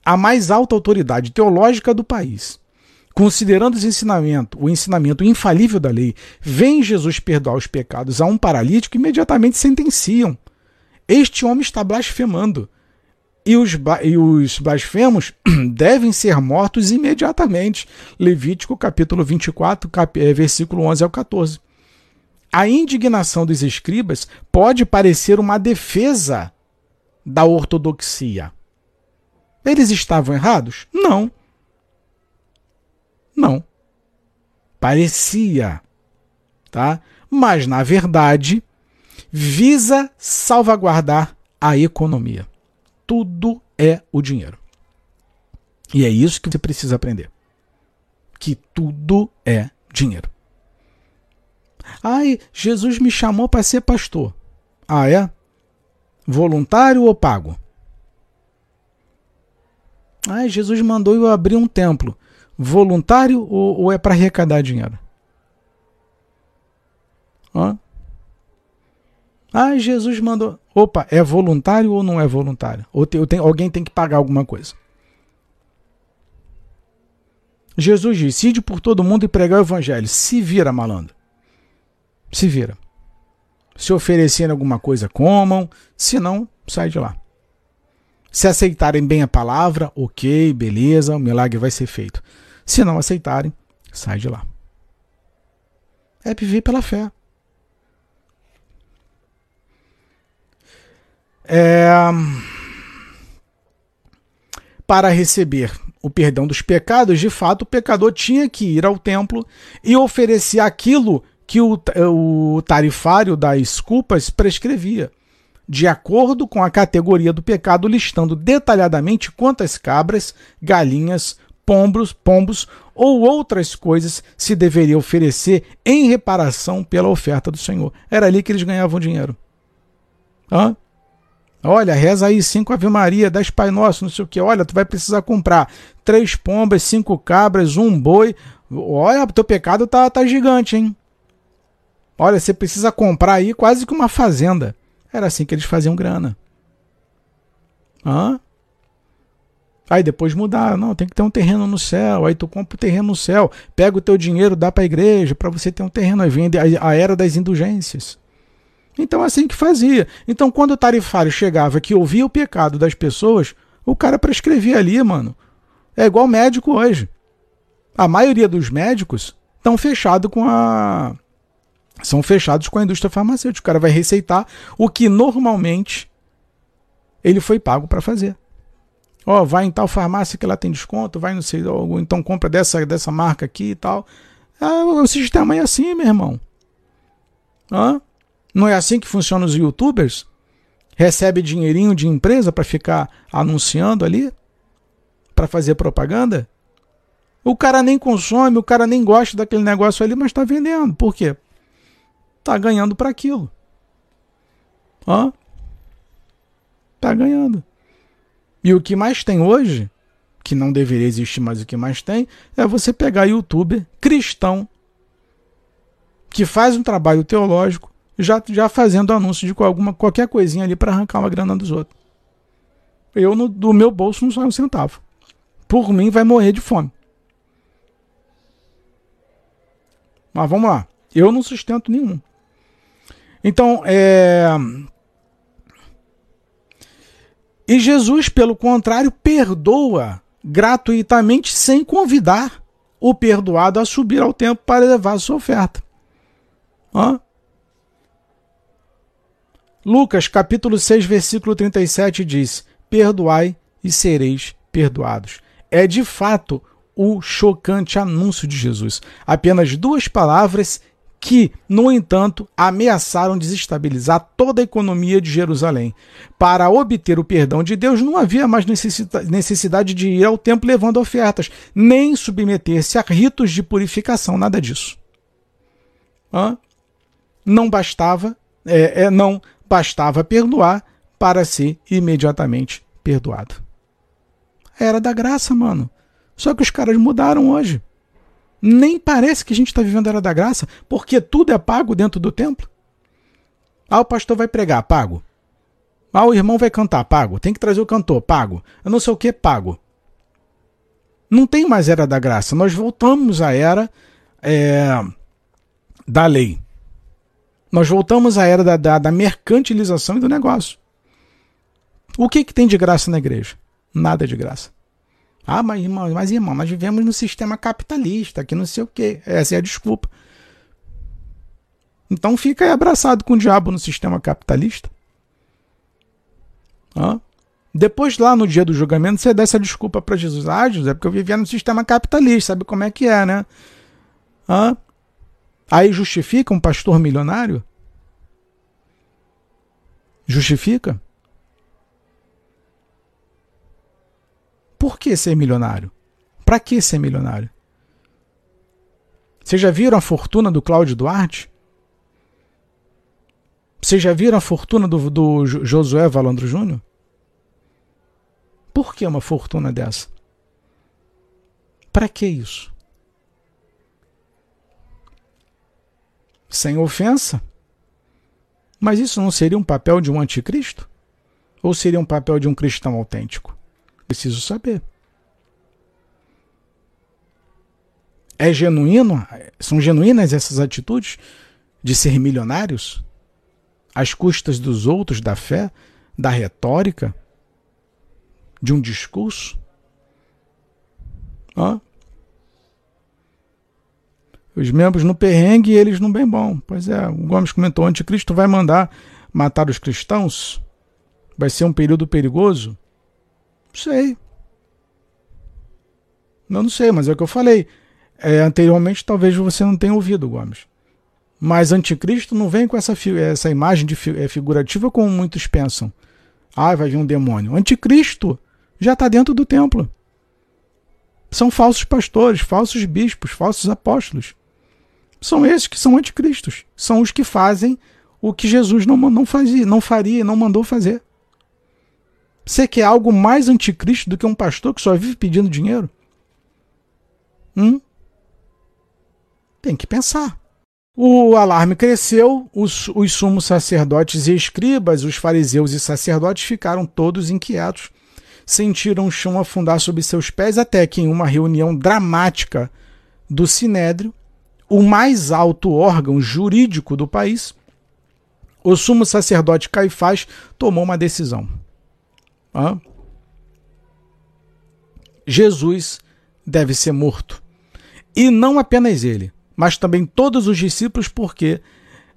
a mais alta autoridade teológica do país, considerando os ensinamento, o ensinamento infalível da lei, veem Jesus perdoar os pecados a um paralítico, imediatamente sentenciam. Este homem está blasfemando. E os, e os blasfemos devem ser mortos imediatamente. Levítico capítulo 24, cap, é, versículo 11 ao 14. A indignação dos escribas pode parecer uma defesa da ortodoxia. Eles estavam errados? Não. Não. Parecia, tá? Mas na verdade visa salvaguardar a economia. Tudo é o dinheiro. E é isso que você precisa aprender. Que tudo é dinheiro. Ai, Jesus me chamou para ser pastor. Ah, é? Voluntário ou pago? Ai, Jesus mandou eu abrir um templo. Voluntário ou, ou é para arrecadar dinheiro? Hã? Ah, Jesus mandou. Opa, é voluntário ou não é voluntário? Ou tem, tem, alguém tem que pagar alguma coisa? Jesus disse: Ide por todo mundo e pregar o evangelho. Se vira, malandro. Se vira. Se oferecerem alguma coisa, comam. Se não, sai de lá. Se aceitarem bem a palavra, ok, beleza, o milagre vai ser feito. Se não aceitarem, sai de lá. É viver pela fé. É... Para receber o perdão dos pecados, de fato, o pecador tinha que ir ao templo e oferecer aquilo que o, o tarifário das culpas prescrevia, de acordo com a categoria do pecado, listando detalhadamente quantas cabras, galinhas, pombos, pombos ou outras coisas se deveria oferecer em reparação pela oferta do Senhor. Era ali que eles ganhavam dinheiro. Hã? Olha, reza aí cinco Ave Maria, dez Pai Nosso, não sei o que. Olha, tu vai precisar comprar três pombas, cinco cabras, um boi. Olha, teu pecado tá, tá gigante, hein? Olha, você precisa comprar aí quase que uma fazenda. Era assim que eles faziam grana. Hã? Aí depois mudaram, não, tem que ter um terreno no céu. Aí tu compra o terreno no céu, pega o teu dinheiro, dá para a igreja para você ter um terreno. Aí vem a era das indulgências. Então assim que fazia. Então quando o tarifário chegava que ouvia o pecado das pessoas, o cara prescrevia ali, mano. É igual médico hoje. A maioria dos médicos estão fechados com a são fechados com a indústria farmacêutica. O cara vai receitar o que normalmente ele foi pago para fazer. Ó, oh, vai em tal farmácia que ela tem desconto, vai não sei, ou então compra dessa, dessa marca aqui e tal. Ah, o sistema é assim, meu irmão. Hã? Não é assim que funcionam os youtubers? Recebe dinheirinho de empresa para ficar anunciando ali? Para fazer propaganda? O cara nem consome, o cara nem gosta daquele negócio ali, mas está vendendo. Por quê? Tá ganhando para aquilo. Ó. Tá ganhando. E o que mais tem hoje, que não deveria existir, mas o que mais tem, é você pegar youtuber cristão que faz um trabalho teológico já, já fazendo anúncio de alguma, qualquer coisinha ali para arrancar uma grana dos outros. Eu, no, do meu bolso, não sai um centavo. Por mim, vai morrer de fome. Mas vamos lá. Eu não sustento nenhum. Então, é. E Jesus, pelo contrário, perdoa gratuitamente sem convidar o perdoado a subir ao templo para levar sua oferta. Hã? Lucas capítulo 6, versículo 37 diz: Perdoai e sereis perdoados. É de fato o chocante anúncio de Jesus. Apenas duas palavras que, no entanto, ameaçaram desestabilizar toda a economia de Jerusalém. Para obter o perdão de Deus, não havia mais necessidade de ir ao templo levando ofertas, nem submeter-se a ritos de purificação, nada disso. Hã? Não bastava, é, é, não bastava perdoar para ser imediatamente perdoado. Era da graça, mano. Só que os caras mudaram hoje. Nem parece que a gente está vivendo a era da graça, porque tudo é pago dentro do templo. Ah, o pastor vai pregar, pago. Ah, o irmão vai cantar, pago. Tem que trazer o cantor, pago. Eu não sei o que, pago. Não tem mais era da graça. Nós voltamos à era é, da lei. Nós voltamos à era da, da, da mercantilização e do negócio. O que, que tem de graça na igreja? Nada de graça. Ah, mas irmão, mas irmão, nós vivemos no sistema capitalista, que não sei o quê. Essa é a desculpa. Então fica aí abraçado com o diabo no sistema capitalista. Ah? Depois, lá no dia do julgamento, você dá essa desculpa para Jesus. Ah, José, porque eu vivia no sistema capitalista, sabe como é que é, né? Ah? Aí justifica um pastor milionário? Justifica? Por que ser milionário? Para que ser milionário? Vocês já viram a fortuna do Cláudio Duarte? Vocês já viram a fortuna do, do Josué Valandro Júnior? Por que uma fortuna dessa? Para que isso? Sem ofensa? Mas isso não seria um papel de um anticristo? Ou seria um papel de um cristão autêntico? Preciso saber. É genuíno? São genuínas essas atitudes de ser milionários? Às custas dos outros, da fé, da retórica, de um discurso? Os membros no perrengue e eles no bem bom. Pois é, o Gomes comentou: o anticristo vai mandar matar os cristãos? Vai ser um período perigoso? Sei. Eu não sei, mas é o que eu falei. É, anteriormente, talvez você não tenha ouvido, Gomes. Mas anticristo não vem com essa, essa imagem de, é, figurativa como muitos pensam. Ah, vai vir um demônio. Anticristo já está dentro do templo. São falsos pastores, falsos bispos, falsos apóstolos. São esses que são anticristos. São os que fazem o que Jesus não, não fazia, não faria, não mandou fazer. Você quer algo mais anticristo do que um pastor que só vive pedindo dinheiro? Hum? Tem que pensar. O alarme cresceu, os, os sumos sacerdotes e escribas, os fariseus e sacerdotes ficaram todos inquietos. Sentiram o chão afundar sob seus pés, até que, em uma reunião dramática do Sinédrio, o mais alto órgão jurídico do país, o sumo sacerdote Caifás tomou uma decisão. Jesus deve ser morto. E não apenas ele, mas também todos os discípulos, porque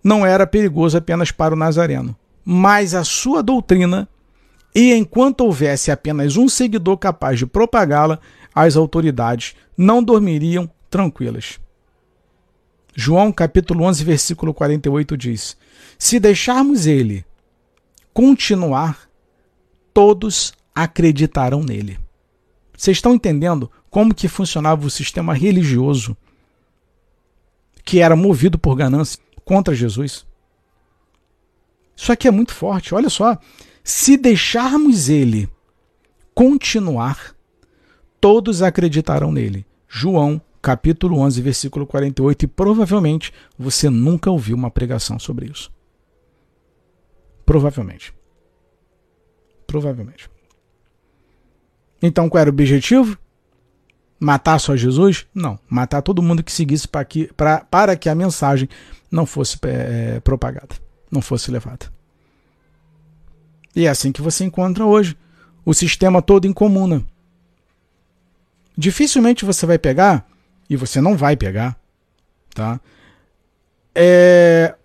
não era perigoso apenas para o Nazareno. Mas a sua doutrina, e enquanto houvesse apenas um seguidor capaz de propagá-la, as autoridades não dormiriam tranquilas. João capítulo 11, versículo 48 diz: Se deixarmos ele continuar todos acreditarão nele. Vocês estão entendendo como que funcionava o sistema religioso que era movido por ganância contra Jesus? Isso aqui é muito forte. Olha só, se deixarmos ele continuar, todos acreditarão nele. João, capítulo 11, versículo 48, e provavelmente você nunca ouviu uma pregação sobre isso. Provavelmente. Provavelmente. Então qual era o objetivo? Matar só Jesus? Não. Matar todo mundo que seguisse para que, para que a mensagem não fosse é, propagada, não fosse levada. E é assim que você encontra hoje. O sistema todo em comuna. Dificilmente você vai pegar, e você não vai pegar, tá? É,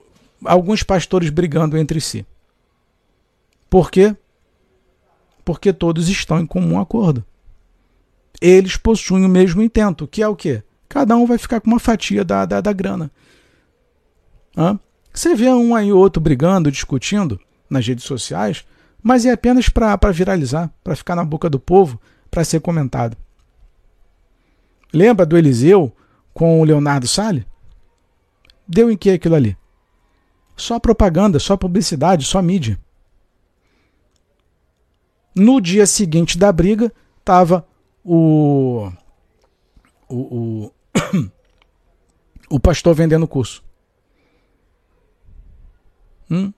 alguns pastores brigando entre si. Por quê? Porque todos estão em comum acordo. Eles possuem o mesmo intento, que é o quê? Cada um vai ficar com uma fatia da, da, da grana. Hã? Você vê um aí outro brigando, discutindo nas redes sociais, mas é apenas para viralizar, para ficar na boca do povo, para ser comentado. Lembra do Eliseu com o Leonardo Salles? Deu em que aquilo ali? Só propaganda, só publicidade, só mídia. No dia seguinte da briga, estava o, o, o, o pastor vendendo curso. Hum?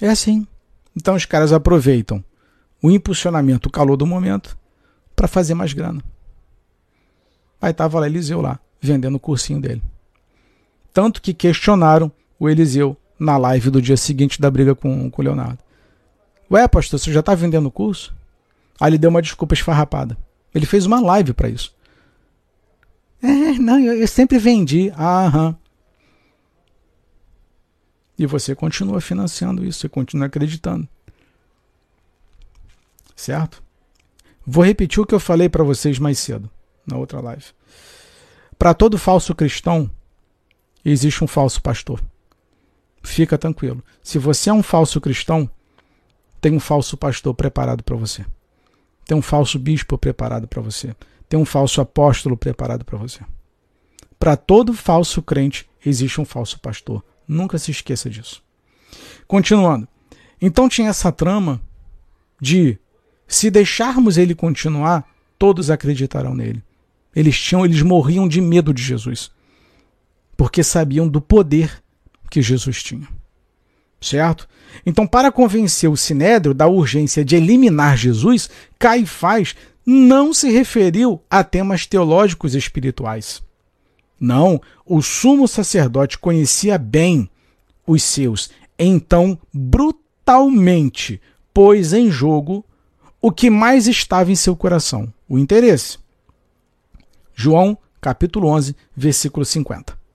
É assim. Então os caras aproveitam o impulsionamento, o calor do momento, para fazer mais grana. Aí estava lá Eliseu lá, vendendo o cursinho dele. Tanto que questionaram o Eliseu na live do dia seguinte da briga com, com o Leonardo. Ué, pastor, você já está vendendo o curso? Aí ele deu uma desculpa esfarrapada. Ele fez uma live para isso. É, não, eu, eu sempre vendi. Aham. E você continua financiando isso, você continua acreditando. Certo? Vou repetir o que eu falei para vocês mais cedo, na outra live. Para todo falso cristão, existe um falso pastor. Fica tranquilo. Se você é um falso cristão, tem um falso pastor preparado para você. Tem um falso bispo preparado para você. Tem um falso apóstolo preparado para você. Para todo falso crente existe um falso pastor. Nunca se esqueça disso. Continuando. Então tinha essa trama de se deixarmos ele continuar, todos acreditarão nele. Eles tinham, eles morriam de medo de Jesus, porque sabiam do poder que Jesus tinha. Certo? Então, para convencer o sinédrio da urgência de eliminar Jesus, Caifás não se referiu a temas teológicos e espirituais. Não, o sumo sacerdote conhecia bem os seus, então brutalmente pôs em jogo o que mais estava em seu coração, o interesse. João, capítulo 11, versículo 50.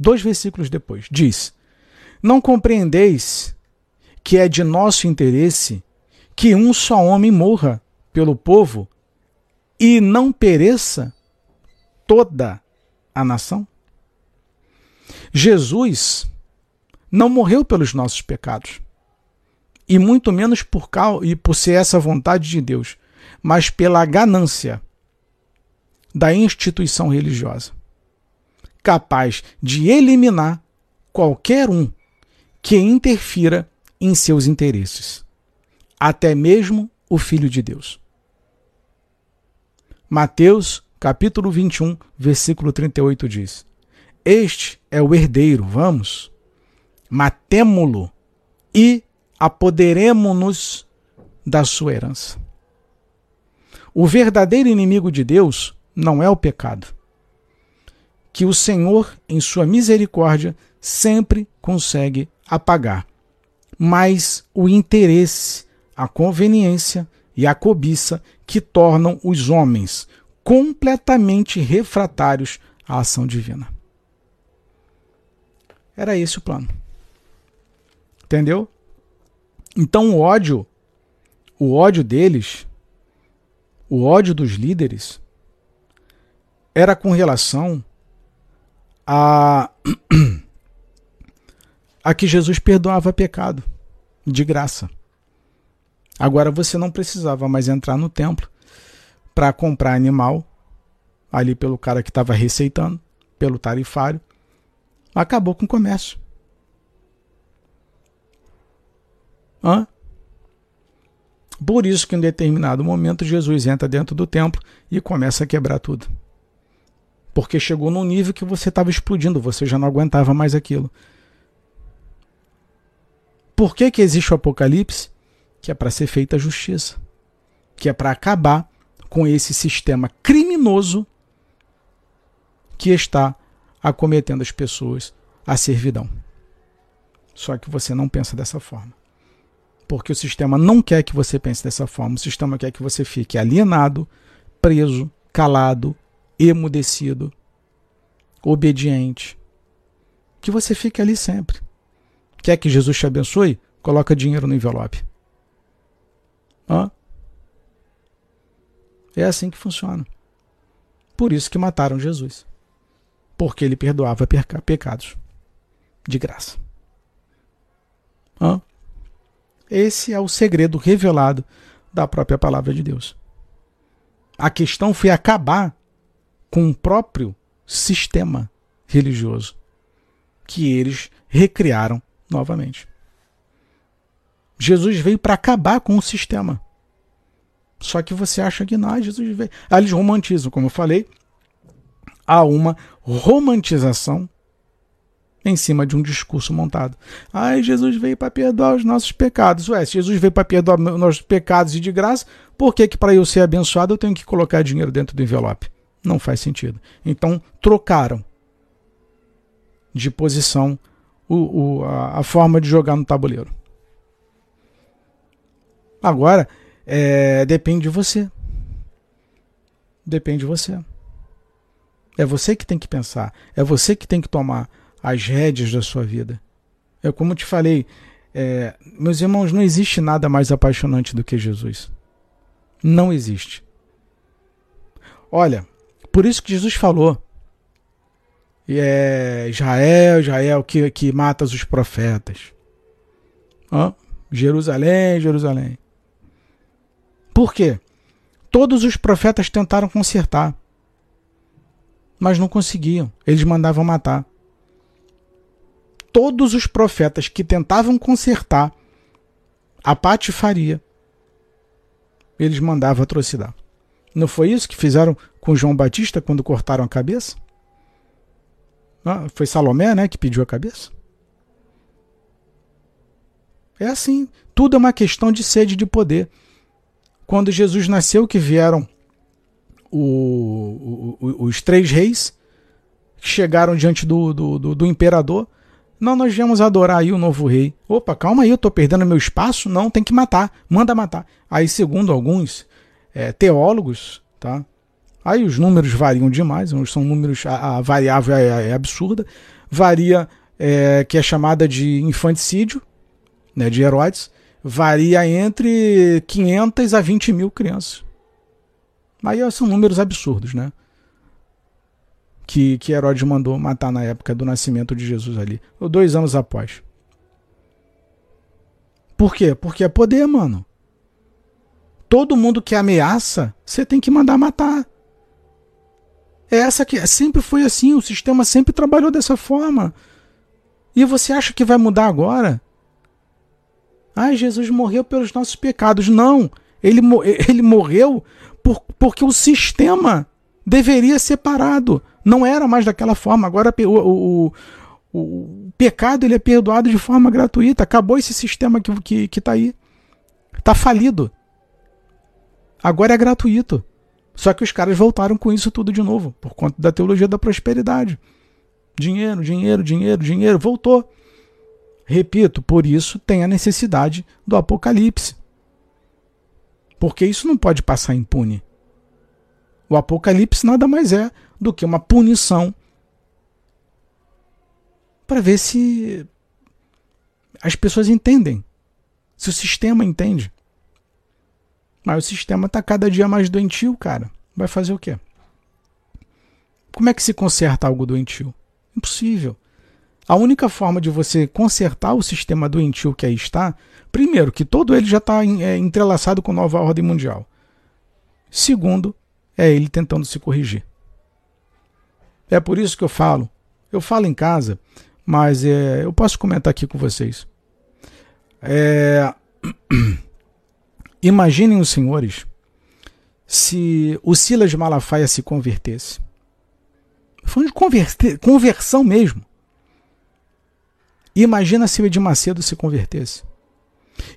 Dois versículos depois, diz: Não compreendeis que é de nosso interesse que um só homem morra pelo povo e não pereça toda a nação? Jesus não morreu pelos nossos pecados, e muito menos por causa e por ser essa vontade de Deus, mas pela ganância da instituição religiosa, capaz de eliminar qualquer um que interfira em seus interesses, até mesmo o Filho de Deus. Mateus capítulo 21, versículo 38 diz: Este é o herdeiro, vamos, matemo-lo e apoderemo-nos da sua herança. O verdadeiro inimigo de Deus não é o pecado, que o Senhor, em sua misericórdia, sempre consegue apagar, mas o interesse, a conveniência e a cobiça que tornam os homens completamente refratários à ação divina. Era esse o plano. Entendeu? Então o ódio, o ódio deles, o ódio dos líderes, era com relação a, a que Jesus perdoava pecado de graça. Agora você não precisava mais entrar no templo para comprar animal ali pelo cara que estava receitando, pelo tarifário. Acabou com o comércio. Hã? Por isso que em determinado momento Jesus entra dentro do templo e começa a quebrar tudo. Porque chegou num nível que você estava explodindo, você já não aguentava mais aquilo. Por que, que existe o Apocalipse? Que é para ser feita a justiça. Que é para acabar com esse sistema criminoso que está acometendo as pessoas à servidão. Só que você não pensa dessa forma. Porque o sistema não quer que você pense dessa forma. O sistema quer que você fique alienado, preso, calado, emudecido, obediente. Que você fique ali sempre. Quer que Jesus te abençoe? Coloca dinheiro no envelope. Hã? É assim que funciona. Por isso que mataram Jesus. Porque ele perdoava pecados de graça. Hã? Esse é o segredo revelado da própria palavra de Deus. A questão foi acabar com o próprio sistema religioso que eles recriaram novamente. Jesus veio para acabar com o sistema. Só que você acha que não, Jesus veio. Ah, eles romantizam, como eu falei, há uma romantização em cima de um discurso montado. Ai, Jesus veio para perdoar os nossos pecados. Ué, se Jesus veio para perdoar os nossos pecados e de graça, por que, que para eu ser abençoado eu tenho que colocar dinheiro dentro do envelope? Não faz sentido. Então, trocaram de posição o, o, a, a forma de jogar no tabuleiro. Agora, é, depende de você. Depende de você. É você que tem que pensar. É você que tem que tomar as rédeas da sua vida. É como eu te falei, é, meus irmãos, não existe nada mais apaixonante do que Jesus. Não existe. Olha, por isso que Jesus falou: é Israel, Israel que, que mata os profetas. Jerusalém, Jerusalém. Por quê? Todos os profetas tentaram consertar, mas não conseguiam. Eles mandavam matar. Todos os profetas que tentavam consertar a patifaria, eles mandavam atrocidade. Não foi isso que fizeram com João Batista quando cortaram a cabeça? Ah, foi Salomé, né, que pediu a cabeça? É assim, tudo é uma questão de sede de poder. Quando Jesus nasceu, que vieram o, o, os três reis, que chegaram diante do, do, do, do imperador, não, nós viemos adorar aí o novo rei. Opa, calma aí, eu estou perdendo meu espaço? Não, tem que matar, manda matar. Aí, segundo alguns é, teólogos, tá? Aí os números variam demais, são números, a, a variável é, é, absurda. Varia, é, que é chamada de infanticídio, né, de Herodes, varia entre 500 a 20 mil crianças. Aí são números absurdos, né? Que, que Herodes mandou matar na época do nascimento de Jesus ali, ou dois anos após. Por quê? Porque é poder, mano. Todo mundo que ameaça, você tem que mandar matar. É essa que sempre foi assim, o sistema sempre trabalhou dessa forma. E você acha que vai mudar agora? Ah, Jesus morreu pelos nossos pecados. Não, ele, ele morreu por, porque o sistema deveria ser parado. Não era mais daquela forma. Agora o, o, o, o pecado ele é perdoado de forma gratuita. Acabou esse sistema que está que, que tá aí. Está falido. Agora é gratuito. Só que os caras voltaram com isso tudo de novo, por conta da teologia da prosperidade. Dinheiro, dinheiro, dinheiro, dinheiro, voltou. Repito, por isso tem a necessidade do Apocalipse. Porque isso não pode passar impune. O Apocalipse nada mais é do que uma punição para ver se as pessoas entendem, se o sistema entende. Mas o sistema está cada dia mais doentio, cara. Vai fazer o quê? Como é que se conserta algo doentio? Impossível. A única forma de você consertar o sistema doentio que aí está, primeiro, que todo ele já está é, entrelaçado com a nova ordem mundial. Segundo, é ele tentando se corrigir. É por isso que eu falo. Eu falo em casa, mas é, eu posso comentar aqui com vocês. É. Imaginem os senhores se o Silas Malafaia se convertesse. Foi de converter, conversão mesmo. Imagina se o Edir Macedo se convertesse.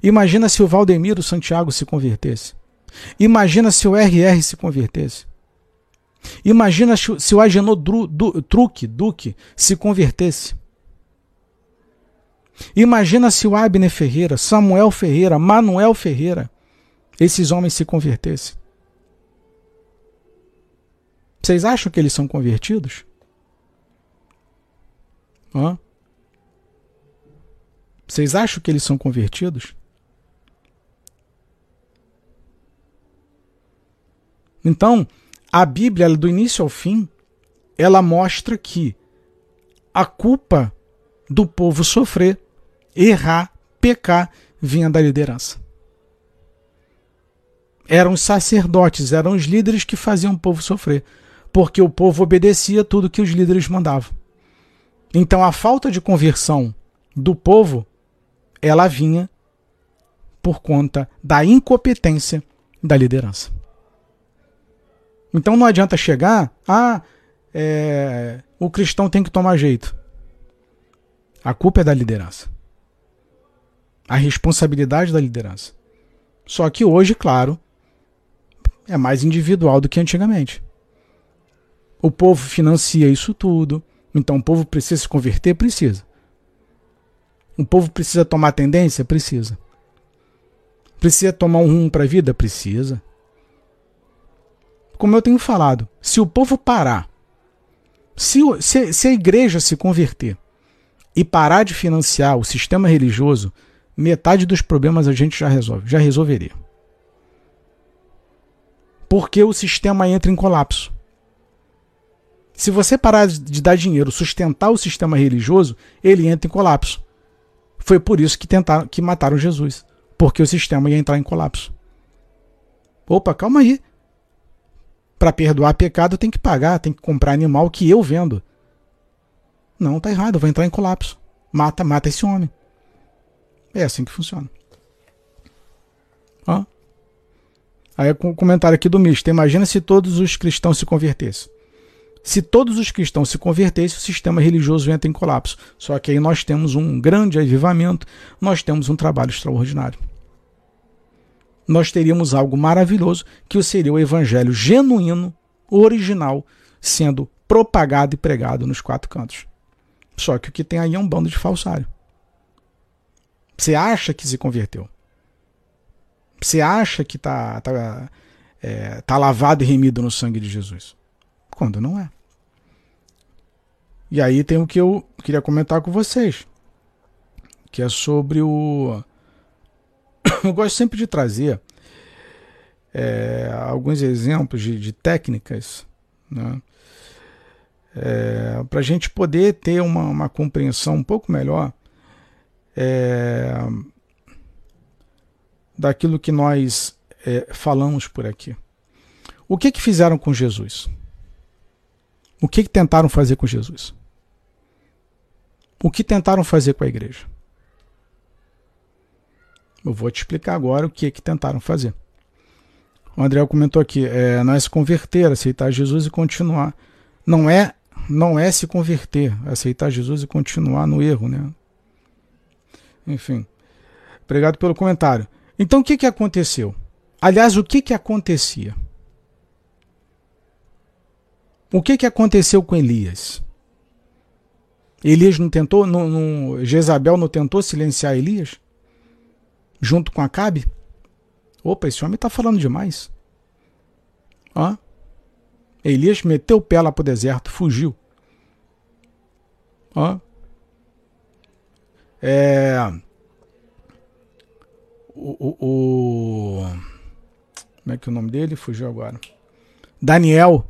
Imagina se o Valdemiro Santiago se convertesse. Imagina se o RR se convertesse. Imagina se o Agenor Truque, Duque, se convertesse. Imagina se o Abner Ferreira, Samuel Ferreira, Manuel Ferreira esses homens se convertessem? Vocês acham que eles são convertidos? Hã? Vocês acham que eles são convertidos? Então, a Bíblia, do início ao fim, ela mostra que a culpa do povo sofrer, errar, pecar, vinha da liderança. Eram os sacerdotes, eram os líderes que faziam o povo sofrer, porque o povo obedecia tudo que os líderes mandavam. Então a falta de conversão do povo, ela vinha por conta da incompetência da liderança. Então não adianta chegar, ah, é, o cristão tem que tomar jeito. A culpa é da liderança. A responsabilidade da liderança. Só que hoje, claro, é mais individual do que antigamente. O povo financia isso tudo. Então o povo precisa se converter? Precisa. O povo precisa tomar tendência? Precisa. Precisa tomar um rumo para a vida? Precisa como eu tenho falado, se o povo parar, se, se, se a igreja se converter e parar de financiar o sistema religioso, metade dos problemas a gente já resolve, já resolveria. Porque o sistema entra em colapso. Se você parar de dar dinheiro, sustentar o sistema religioso, ele entra em colapso. Foi por isso que tentaram, que mataram Jesus, porque o sistema ia entrar em colapso. Opa, calma aí para perdoar pecado tem que pagar, tem que comprar animal que eu vendo. Não, tá errado, vai entrar em colapso. Mata, mata esse homem. É assim que funciona. Ó. Aí o um comentário aqui do Mister. Imagina se todos os cristãos se convertessem. Se todos os cristãos se convertessem, o sistema religioso entra em colapso. Só que aí nós temos um grande avivamento, nós temos um trabalho extraordinário nós teríamos algo maravilhoso que seria o evangelho genuíno, original, sendo propagado e pregado nos quatro cantos. Só que o que tem aí é um bando de falsário. Você acha que se converteu. Você acha que está tá, é, tá lavado e remido no sangue de Jesus. Quando não é. E aí tem o que eu queria comentar com vocês. Que é sobre o eu gosto sempre de trazer é, alguns exemplos de, de técnicas né, é, para a gente poder ter uma, uma, compreensão um pouco melhor é, daquilo que nós é, falamos por aqui. O que que fizeram com Jesus? O que, que tentaram fazer com Jesus? O que tentaram fazer com a igreja? Eu vou te explicar agora o que, que tentaram fazer. O André comentou aqui, é, não é se converter, aceitar Jesus e continuar. Não é, não é se converter, aceitar Jesus e continuar no erro, né? Enfim. Obrigado pelo comentário. Então o que, que aconteceu? Aliás, o que, que acontecia? O que, que aconteceu com Elias? Elias não tentou, não, não, Jezabel não tentou silenciar Elias? junto com Acabe? Opa, esse homem está falando demais. Ó. Elias meteu o pé lá pro deserto, fugiu. Ó. É. O, o, o, Como é que é o nome dele? Fugiu agora. Daniel.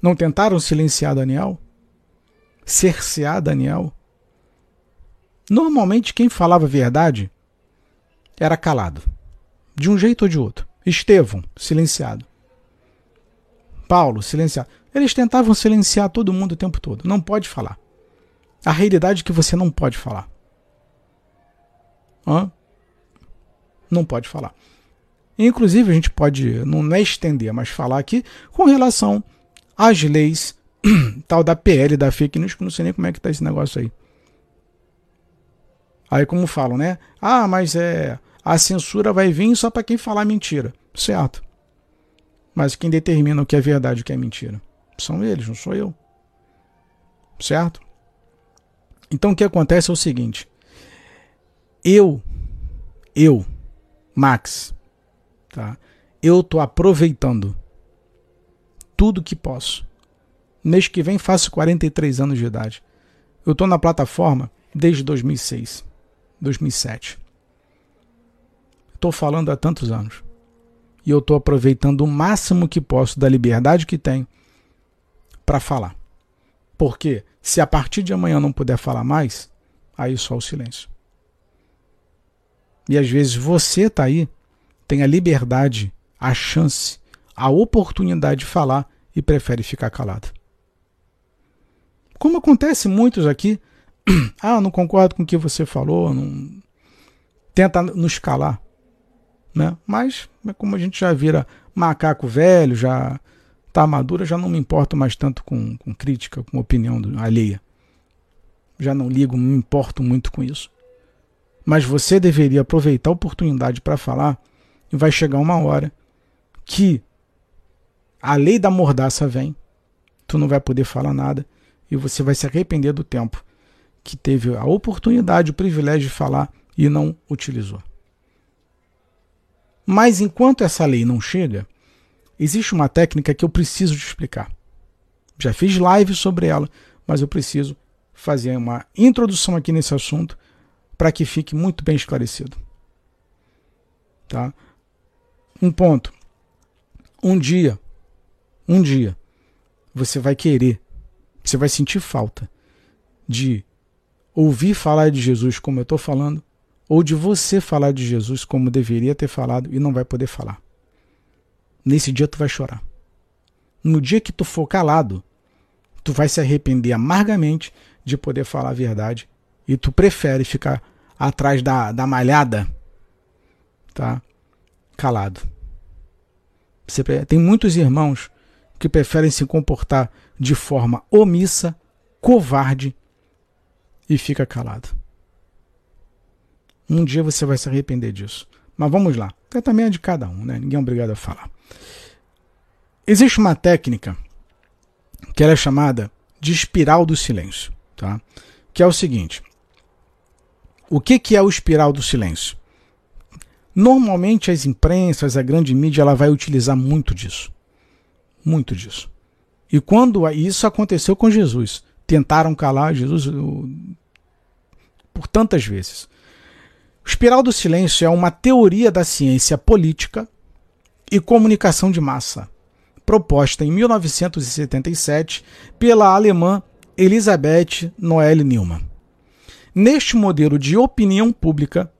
Não tentaram silenciar Daniel? Cercear Daniel? Normalmente quem falava a verdade era calado. De um jeito ou de outro. Estevão, silenciado. Paulo, silenciado. Eles tentavam silenciar todo mundo o tempo todo. Não pode falar. A realidade é que você não pode falar. Hã? Não pode falar. Inclusive, a gente pode, não é estender, mas falar aqui com relação às leis tal da PL, da fake news, que não sei nem como é que tá esse negócio aí. Aí como falam, né? Ah, mas é a censura vai vir só para quem falar mentira. Certo. Mas quem determina o que é verdade e o que é mentira? São eles, não sou eu. Certo? Então o que acontece é o seguinte. Eu, eu, Max, tá? Eu tô aproveitando tudo que posso. Mês que vem faço 43 anos de idade. Eu tô na plataforma desde 2006 2007. Estou falando há tantos anos. E eu estou aproveitando o máximo que posso da liberdade que tenho para falar. Porque se a partir de amanhã não puder falar mais, aí só o silêncio. E às vezes você está aí, tem a liberdade, a chance, a oportunidade de falar e prefere ficar calado. Como acontece muitos aqui, ah, não concordo com o que você falou, não... tenta nos calar. Né? Mas, como a gente já vira macaco velho, já está madura, já não me importo mais tanto com, com crítica, com opinião alheia. Já não ligo, não me importo muito com isso. Mas você deveria aproveitar a oportunidade para falar e vai chegar uma hora que a lei da mordaça vem, tu não vai poder falar nada e você vai se arrepender do tempo que teve a oportunidade, o privilégio de falar e não utilizou. Mas enquanto essa lei não chega, existe uma técnica que eu preciso te explicar. Já fiz live sobre ela, mas eu preciso fazer uma introdução aqui nesse assunto para que fique muito bem esclarecido. Tá? Um ponto. Um dia, um dia, você vai querer, você vai sentir falta de ouvir falar de Jesus como eu estou falando, ou de você falar de Jesus como deveria ter falado e não vai poder falar. Nesse dia tu vai chorar. No dia que tu for calado, tu vai se arrepender amargamente de poder falar a verdade e tu prefere ficar atrás da, da malhada, tá? Calado. Você, tem muitos irmãos que preferem se comportar de forma omissa, covarde e fica calado. Um dia você vai se arrepender disso. Mas vamos lá. também é de cada um, né? Ninguém é obrigado a falar. Existe uma técnica que ela é chamada de espiral do silêncio, tá? Que é o seguinte: o que, que é o espiral do silêncio? Normalmente as imprensas, a grande mídia, ela vai utilizar muito disso. Muito disso. E quando isso aconteceu com Jesus, tentaram calar Jesus por tantas vezes. O espiral do silêncio é uma teoria da ciência política e comunicação de massa, proposta em 1977 pela alemã Elisabeth Noelle Neumann. Neste modelo de opinião pública,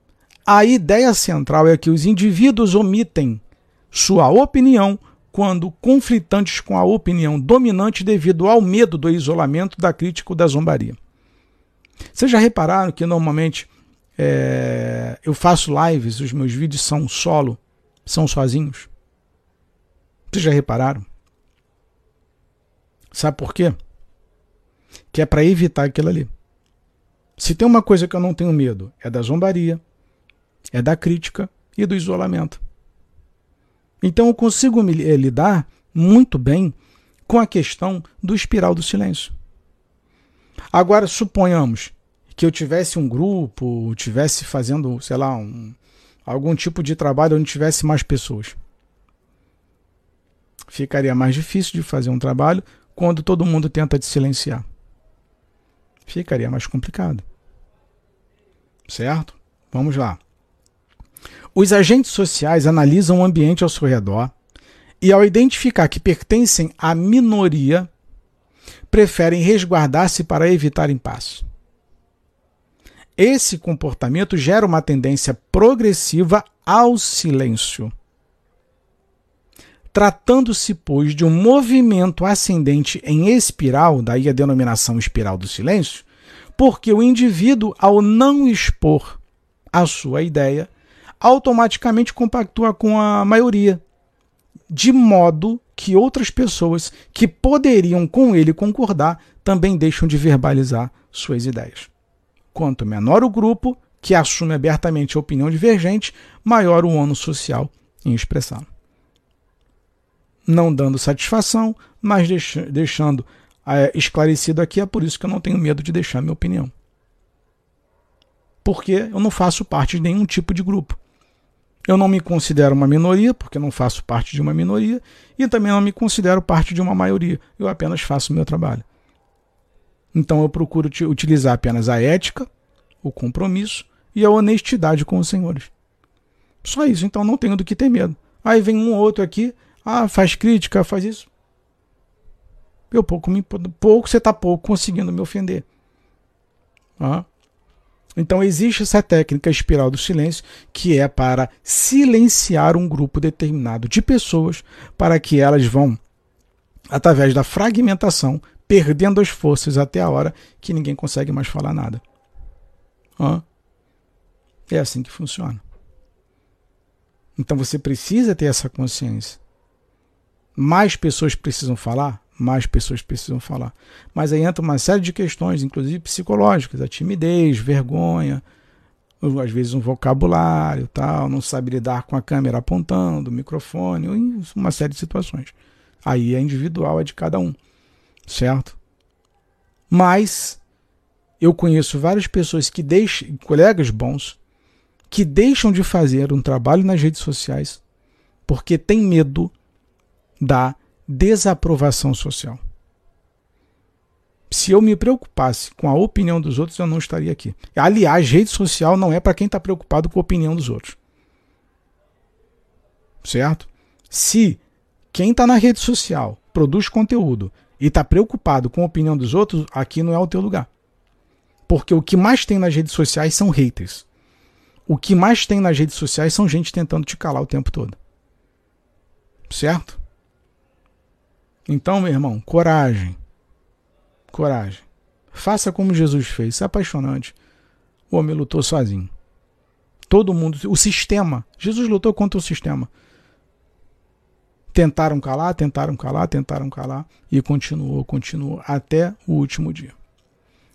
a ideia central é que os indivíduos omitem sua opinião quando conflitantes com a opinião dominante devido ao medo do isolamento, da crítica ou da zombaria. Vocês já repararam que normalmente é, eu faço lives, os meus vídeos são solo, são sozinhos? Vocês já repararam? Sabe por quê? Que é para evitar aquilo ali. Se tem uma coisa que eu não tenho medo, é da zombaria, é da crítica e do isolamento. Então eu consigo me eh, lidar muito bem com a questão do espiral do silêncio. Agora, suponhamos que eu tivesse um grupo, tivesse fazendo, sei lá, um, algum tipo de trabalho onde tivesse mais pessoas. Ficaria mais difícil de fazer um trabalho quando todo mundo tenta te silenciar. Ficaria mais complicado. Certo? Vamos lá. Os agentes sociais analisam o ambiente ao seu redor e, ao identificar que pertencem à minoria, preferem resguardar-se para evitar impasse. Esse comportamento gera uma tendência progressiva ao silêncio. Tratando-se, pois, de um movimento ascendente em espiral, daí a denominação espiral do silêncio, porque o indivíduo, ao não expor a sua ideia, automaticamente compactua com a maioria, de modo que outras pessoas que poderiam com ele concordar também deixam de verbalizar suas ideias. Quanto menor o grupo que assume abertamente a opinião divergente, maior o ônus social em expressá-la. Não dando satisfação, mas deixando é, esclarecido aqui, é por isso que eu não tenho medo de deixar minha opinião. Porque eu não faço parte de nenhum tipo de grupo. Eu não me considero uma minoria, porque não faço parte de uma minoria, e também não me considero parte de uma maioria. Eu apenas faço o meu trabalho. Então eu procuro utilizar apenas a ética, o compromisso e a honestidade com os senhores. Só isso, então não tenho do que ter medo. Aí vem um ou outro aqui, ah, faz crítica, faz isso. Eu pouco, me, pouco você está pouco conseguindo me ofender. Ah. Então existe essa técnica espiral do silêncio que é para silenciar um grupo determinado de pessoas para que elas vão, através da fragmentação, perdendo as forças até a hora que ninguém consegue mais falar nada. Ah. É assim que funciona. Então você precisa ter essa consciência. Mais pessoas precisam falar? Mais pessoas precisam falar. Mas aí entra uma série de questões, inclusive psicológicas, a timidez, vergonha, às vezes um vocabulário, tal, não sabe lidar com a câmera apontando, microfone, uma série de situações. Aí é individual, é de cada um, certo? Mas eu conheço várias pessoas que deixam, colegas bons, que deixam de fazer um trabalho nas redes sociais porque tem medo da desaprovação social. Se eu me preocupasse com a opinião dos outros, eu não estaria aqui. Aliás, rede social não é para quem está preocupado com a opinião dos outros. Certo? Se quem está na rede social produz conteúdo e está preocupado com a opinião dos outros, aqui não é o teu lugar. Porque o que mais tem nas redes sociais são haters o que mais tem nas redes sociais são gente tentando te calar o tempo todo. Certo? Então, meu irmão, coragem. Coragem. Faça como Jesus fez. Isso é apaixonante. O homem lutou sozinho. Todo mundo. O sistema. Jesus lutou contra o sistema. Tentaram calar, tentaram calar, tentaram calar. E continuou, continuou até o último dia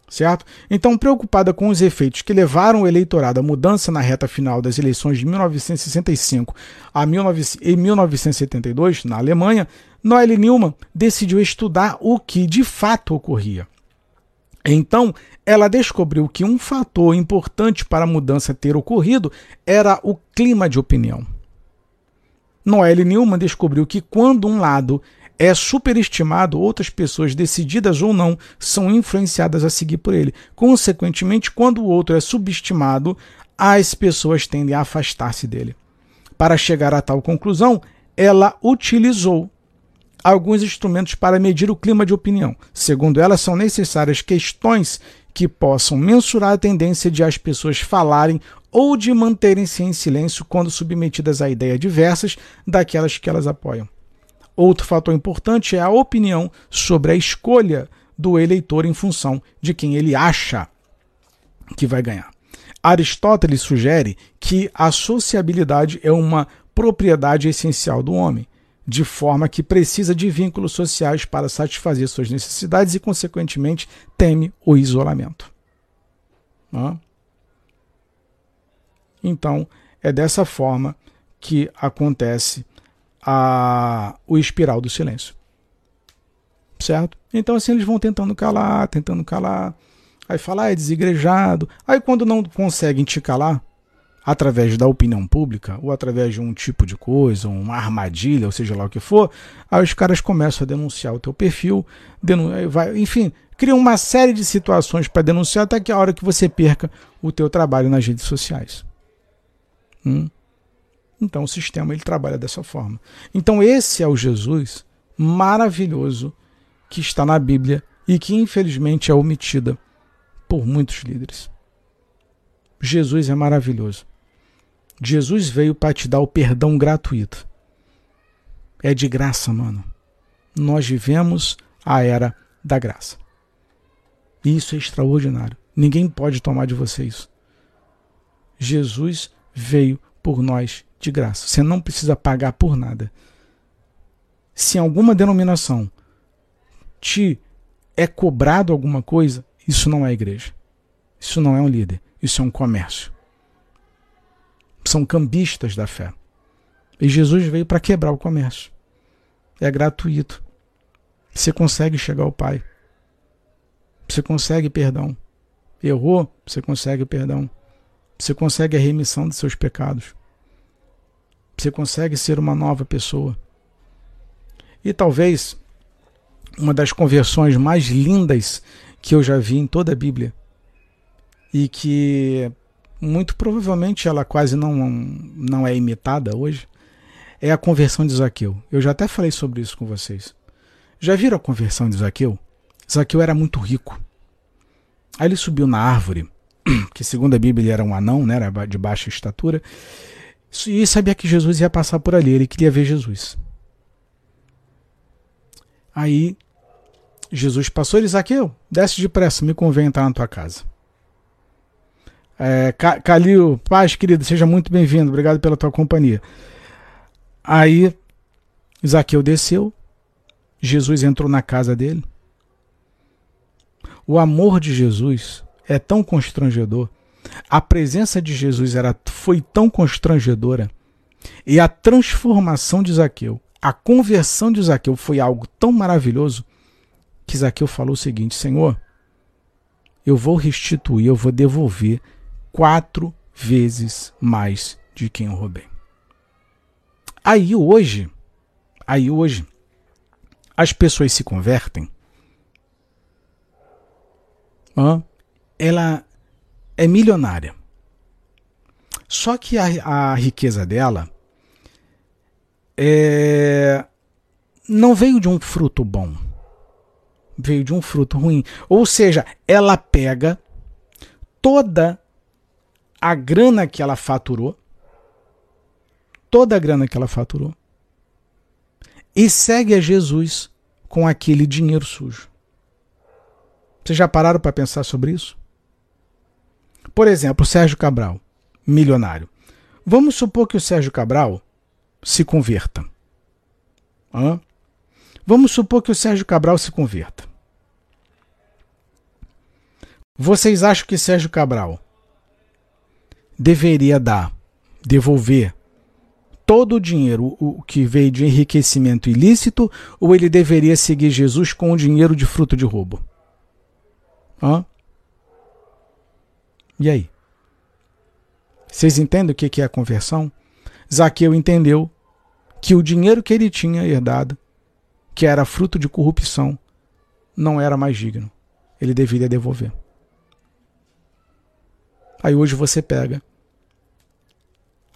certo? Então, preocupada com os efeitos que levaram o eleitorado à mudança na reta final das eleições de 1965 a 1972, na Alemanha, Noelle Newman decidiu estudar o que de fato ocorria. Então, ela descobriu que um fator importante para a mudança ter ocorrido era o clima de opinião. Noelle Newman descobriu que quando um lado é superestimado, outras pessoas, decididas ou não, são influenciadas a seguir por ele. Consequentemente, quando o outro é subestimado, as pessoas tendem a afastar-se dele. Para chegar a tal conclusão, ela utilizou alguns instrumentos para medir o clima de opinião. Segundo ela, são necessárias questões que possam mensurar a tendência de as pessoas falarem ou de manterem-se em silêncio quando submetidas a ideias diversas daquelas que elas apoiam. Outro fator importante é a opinião sobre a escolha do eleitor em função de quem ele acha que vai ganhar. Aristóteles sugere que a sociabilidade é uma propriedade essencial do homem, de forma que precisa de vínculos sociais para satisfazer suas necessidades e, consequentemente, teme o isolamento. Então, é dessa forma que acontece a, o espiral do silêncio. Certo? Então assim eles vão tentando calar, tentando calar. Aí fala, ah, é desigrejado. Aí quando não conseguem te calar, através da opinião pública, ou através de um tipo de coisa, uma armadilha, ou seja lá o que for, aí os caras começam a denunciar o teu perfil, vai, enfim, criam uma série de situações para denunciar até que a hora que você perca o teu trabalho nas redes sociais. Hum? Então o sistema ele trabalha dessa forma. Então esse é o Jesus maravilhoso que está na Bíblia e que infelizmente é omitida por muitos líderes. Jesus é maravilhoso. Jesus veio para te dar o perdão gratuito. É de graça, mano. Nós vivemos a era da graça. Isso é extraordinário. Ninguém pode tomar de você isso. Jesus veio por nós de graça. Você não precisa pagar por nada. Se alguma denominação te é cobrado alguma coisa, isso não é igreja. Isso não é um líder. Isso é um comércio. São cambistas da fé. E Jesus veio para quebrar o comércio. É gratuito. Você consegue chegar ao Pai. Você consegue perdão. Errou, você consegue perdão. Você consegue a remissão dos seus pecados. Você consegue ser uma nova pessoa. E talvez uma das conversões mais lindas que eu já vi em toda a Bíblia e que muito provavelmente ela quase não, não é imitada hoje, é a conversão de Zaqueu. Eu já até falei sobre isso com vocês. Já viram a conversão de Zaqueu? Zaqueu era muito rico. Aí ele subiu na árvore, que segundo a Bíblia era um anão, né, era de baixa estatura, e sabia que Jesus ia passar por ali, ele queria ver Jesus. Aí Jesus passou, ele Zaqueu, desce depressa, me convém entrar na tua casa. É, Calil, paz, querido, seja muito bem-vindo, obrigado pela tua companhia. Aí Zaqueu desceu, Jesus entrou na casa dele. O amor de Jesus é tão constrangedor, a presença de Jesus era, foi tão constrangedora, e a transformação de Zaqueu, a conversão de Zaqueu foi algo tão maravilhoso que Zaqueu falou o seguinte: Senhor, eu vou restituir, eu vou devolver quatro vezes mais de quem eu roubei. Aí hoje, aí hoje, as pessoas se convertem. Ela é milionária. Só que a, a riqueza dela é, não veio de um fruto bom. Veio de um fruto ruim. Ou seja, ela pega toda a grana que ela faturou, toda a grana que ela faturou, e segue a Jesus com aquele dinheiro sujo. Vocês já pararam para pensar sobre isso? Por exemplo, Sérgio Cabral, milionário. Vamos supor que o Sérgio Cabral se converta. Hã? Vamos supor que o Sérgio Cabral se converta. Vocês acham que Sérgio Cabral deveria dar, devolver todo o dinheiro o que veio de enriquecimento ilícito ou ele deveria seguir Jesus com o dinheiro de fruto de roubo? Hã? E aí? Vocês entendem o que é a conversão? Zaqueu entendeu que o dinheiro que ele tinha herdado, que era fruto de corrupção, não era mais digno. Ele deveria devolver. Aí hoje você pega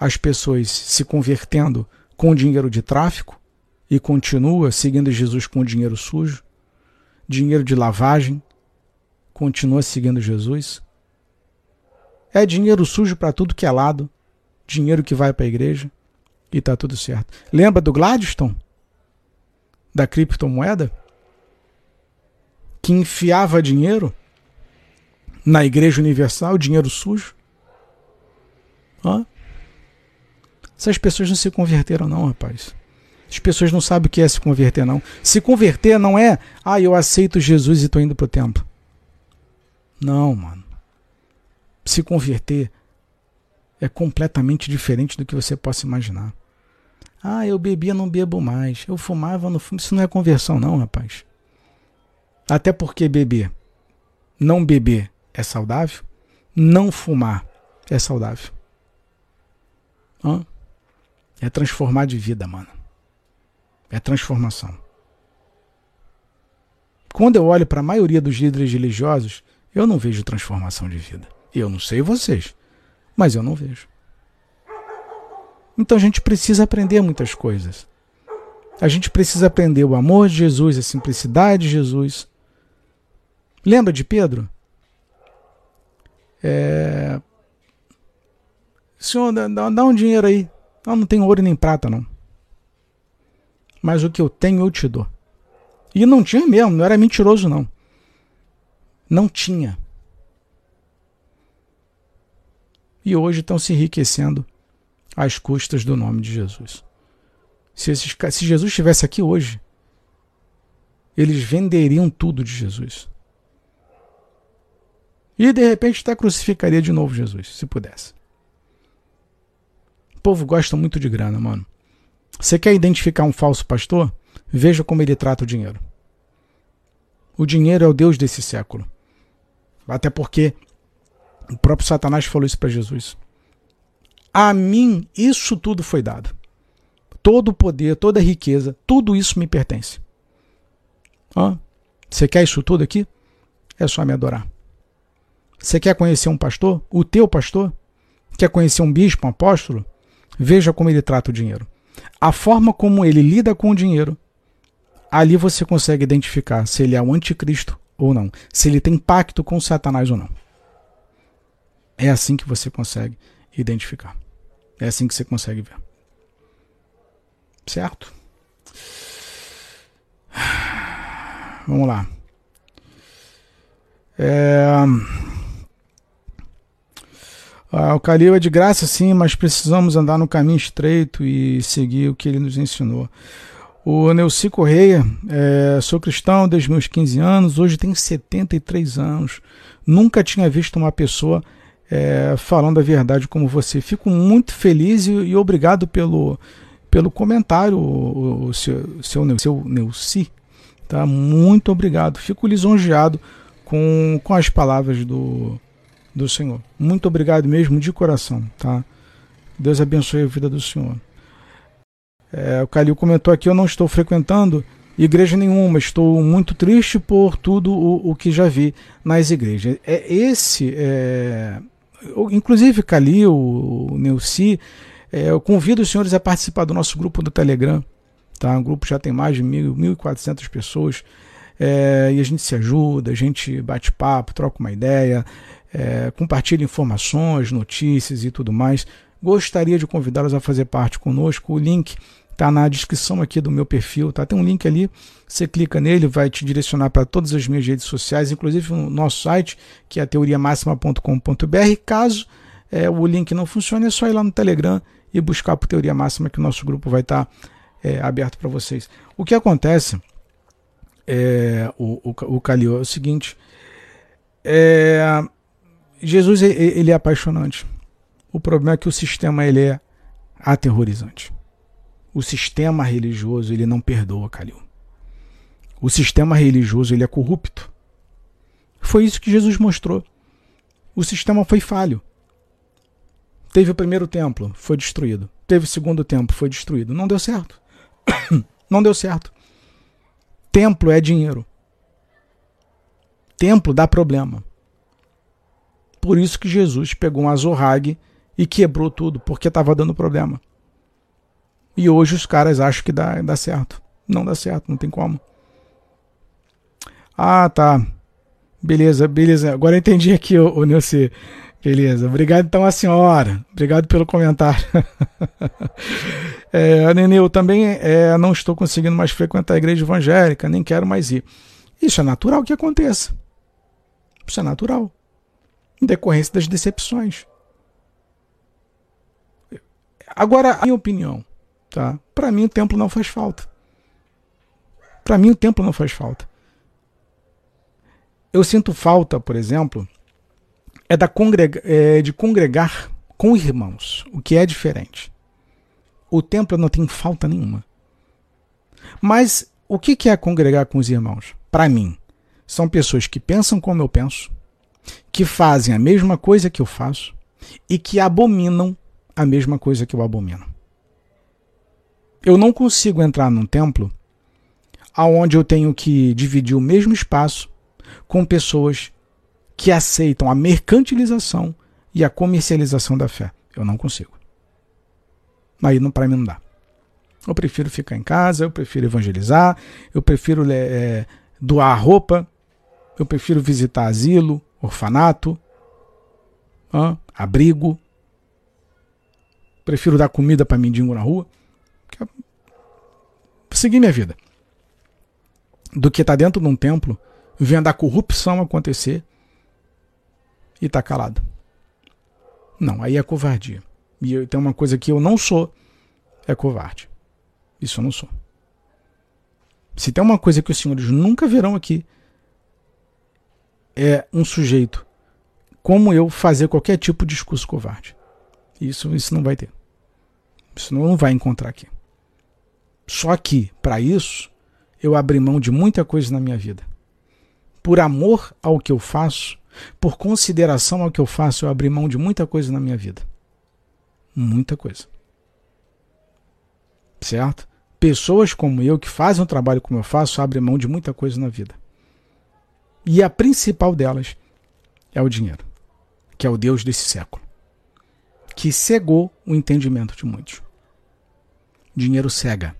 as pessoas se convertendo com dinheiro de tráfico e continua seguindo Jesus com dinheiro sujo, dinheiro de lavagem, continua seguindo Jesus. É dinheiro sujo para tudo que é lado, dinheiro que vai para a igreja e está tudo certo. Lembra do Gladstone? Da criptomoeda? Que enfiava dinheiro na Igreja Universal, dinheiro sujo? Hã? Essas pessoas não se converteram, não, rapaz. As pessoas não sabem o que é se converter, não. Se converter não é, ah, eu aceito Jesus e estou indo para o templo. Não, mano. Se converter é completamente diferente do que você possa imaginar. Ah, eu bebia, não bebo mais. Eu fumava, não fumo. Isso não é conversão, não, rapaz. Até porque beber, não beber é saudável, não fumar é saudável. Hã? É transformar de vida, mano. É transformação. Quando eu olho para a maioria dos líderes religiosos, eu não vejo transformação de vida. Eu não sei vocês, mas eu não vejo. Então a gente precisa aprender muitas coisas. A gente precisa aprender o amor de Jesus, a simplicidade de Jesus. Lembra de Pedro? É... Senhor, dá, dá um dinheiro aí. Eu não tenho ouro nem prata, não. Mas o que eu tenho eu te dou. E não tinha mesmo, não era mentiroso, não. Não tinha. E hoje estão se enriquecendo às custas do nome de Jesus. Se, esses, se Jesus estivesse aqui hoje, eles venderiam tudo de Jesus. E de repente até crucificaria de novo Jesus, se pudesse. O povo gosta muito de grana, mano. Você quer identificar um falso pastor? Veja como ele trata o dinheiro. O dinheiro é o Deus desse século. Até porque o próprio Satanás falou isso para Jesus. A mim isso tudo foi dado. Todo o poder, toda a riqueza, tudo isso me pertence. Ó, você quer isso tudo aqui? É só me adorar. Você quer conhecer um pastor? O teu pastor? Quer conhecer um bispo, um apóstolo? Veja como ele trata o dinheiro. A forma como ele lida com o dinheiro, ali você consegue identificar se ele é o anticristo ou não, se ele tem pacto com Satanás ou não. É assim que você consegue identificar. É assim que você consegue ver. Certo? Vamos lá. É... Ah, o Calil é de graça, sim, mas precisamos andar no caminho estreito e seguir o que ele nos ensinou. O Neuci Correia, é, sou cristão desde meus 15 anos, hoje tenho 73 anos. Nunca tinha visto uma pessoa é, falando a verdade como você. Fico muito feliz e, e obrigado pelo, pelo comentário, o, o seu, seu, seu Neuci. Tá? Muito obrigado. Fico lisonjeado com, com as palavras do, do Senhor. Muito obrigado mesmo, de coração. Tá? Deus abençoe a vida do Senhor. É, o Calil comentou aqui: eu não estou frequentando igreja nenhuma, estou muito triste por tudo o, o que já vi nas igrejas. É esse, é, inclusive Calil, Neuci, é, eu convido os senhores a participar do nosso grupo do Telegram. Tá? O grupo já tem mais de 1.400 pessoas. É, e a gente se ajuda, a gente bate papo, troca uma ideia, é, compartilha informações, notícias e tudo mais. Gostaria de convidá-los a fazer parte conosco. O link está na descrição aqui do meu perfil, tá? Tem um link ali, você clica nele, vai te direcionar para todas as minhas redes sociais, inclusive no nosso site, que é teoriamáxima.com.br. Caso é, o link não funcione, é só ir lá no Telegram e buscar por Teoria Máxima, que o nosso grupo vai estar tá, é, aberto para vocês. O que acontece é, o, o, o Calil, é o seguinte: é, Jesus ele é apaixonante. O problema é que o sistema ele é aterrorizante. O sistema religioso ele não perdoa, Calil. O sistema religioso ele é corrupto. Foi isso que Jesus mostrou. O sistema foi falho. Teve o primeiro templo, foi destruído. Teve o segundo templo, foi destruído. Não deu certo. não deu certo. Templo é dinheiro. Templo dá problema. Por isso que Jesus pegou um azorrague e quebrou tudo, porque estava dando problema. E hoje os caras acham que dá, dá certo. Não dá certo, não tem como. Ah, tá. Beleza, beleza. Agora eu entendi aqui, o, o Nilce. Beleza. Obrigado então a senhora. Obrigado pelo comentário. é, Nenê, eu também é, não estou conseguindo mais frequentar a igreja evangélica, nem quero mais ir. Isso é natural que aconteça. Isso é natural. Em decorrência das decepções. Agora, a minha opinião, tá? Para mim o templo não faz falta. Para mim o templo não faz falta. Eu sinto falta, por exemplo, é, da congrega, é de congregar com irmãos, o que é diferente. O templo não tem falta nenhuma. Mas o que é congregar com os irmãos? Para mim, são pessoas que pensam como eu penso, que fazem a mesma coisa que eu faço e que abominam a mesma coisa que eu abomino. Eu não consigo entrar num templo aonde eu tenho que dividir o mesmo espaço com pessoas que aceitam a mercantilização e a comercialização da fé. Eu não consigo. Aí para mim não dá. Eu prefiro ficar em casa, eu prefiro evangelizar, eu prefiro é, doar roupa, eu prefiro visitar asilo, orfanato, hein, abrigo, prefiro dar comida para mendigo na rua, seguir minha vida, do que estar tá dentro de um templo vendo a corrupção acontecer e tá calado. Não, aí é covardia. E eu, tem uma coisa que eu não sou, é covarde. Isso eu não sou. Se tem uma coisa que os senhores nunca verão aqui, é um sujeito como eu fazer qualquer tipo de discurso covarde. Isso, isso não vai ter. Isso não vai encontrar aqui. Só que, para isso, eu abri mão de muita coisa na minha vida. Por amor ao que eu faço, por consideração ao que eu faço, eu abri mão de muita coisa na minha vida. Muita coisa. Certo? Pessoas como eu, que fazem um trabalho como eu faço, abrem mão de muita coisa na vida. E a principal delas é o dinheiro, que é o Deus desse século. que cegou o entendimento de muitos. Dinheiro cega.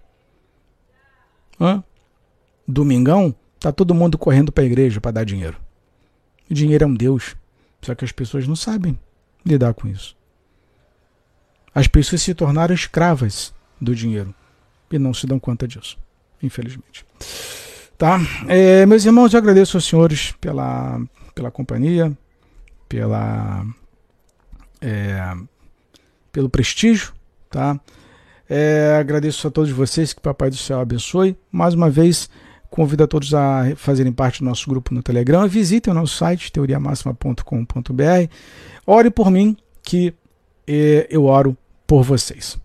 Hã? Domingão, tá todo mundo correndo para a igreja para dar dinheiro. O dinheiro é um Deus, só que as pessoas não sabem lidar com isso. As pessoas se tornaram escravas do dinheiro e não se dão conta disso, infelizmente. Tá? É, meus irmãos, eu agradeço aos senhores pela, pela companhia, pela, é, pelo prestígio, tá? É, agradeço a todos vocês, que o Papai do Céu abençoe. Mais uma vez, convido a todos a fazerem parte do nosso grupo no Telegram. Visitem o nosso site, teoriamáxima.com.br. Ore por mim, que é, eu oro por vocês.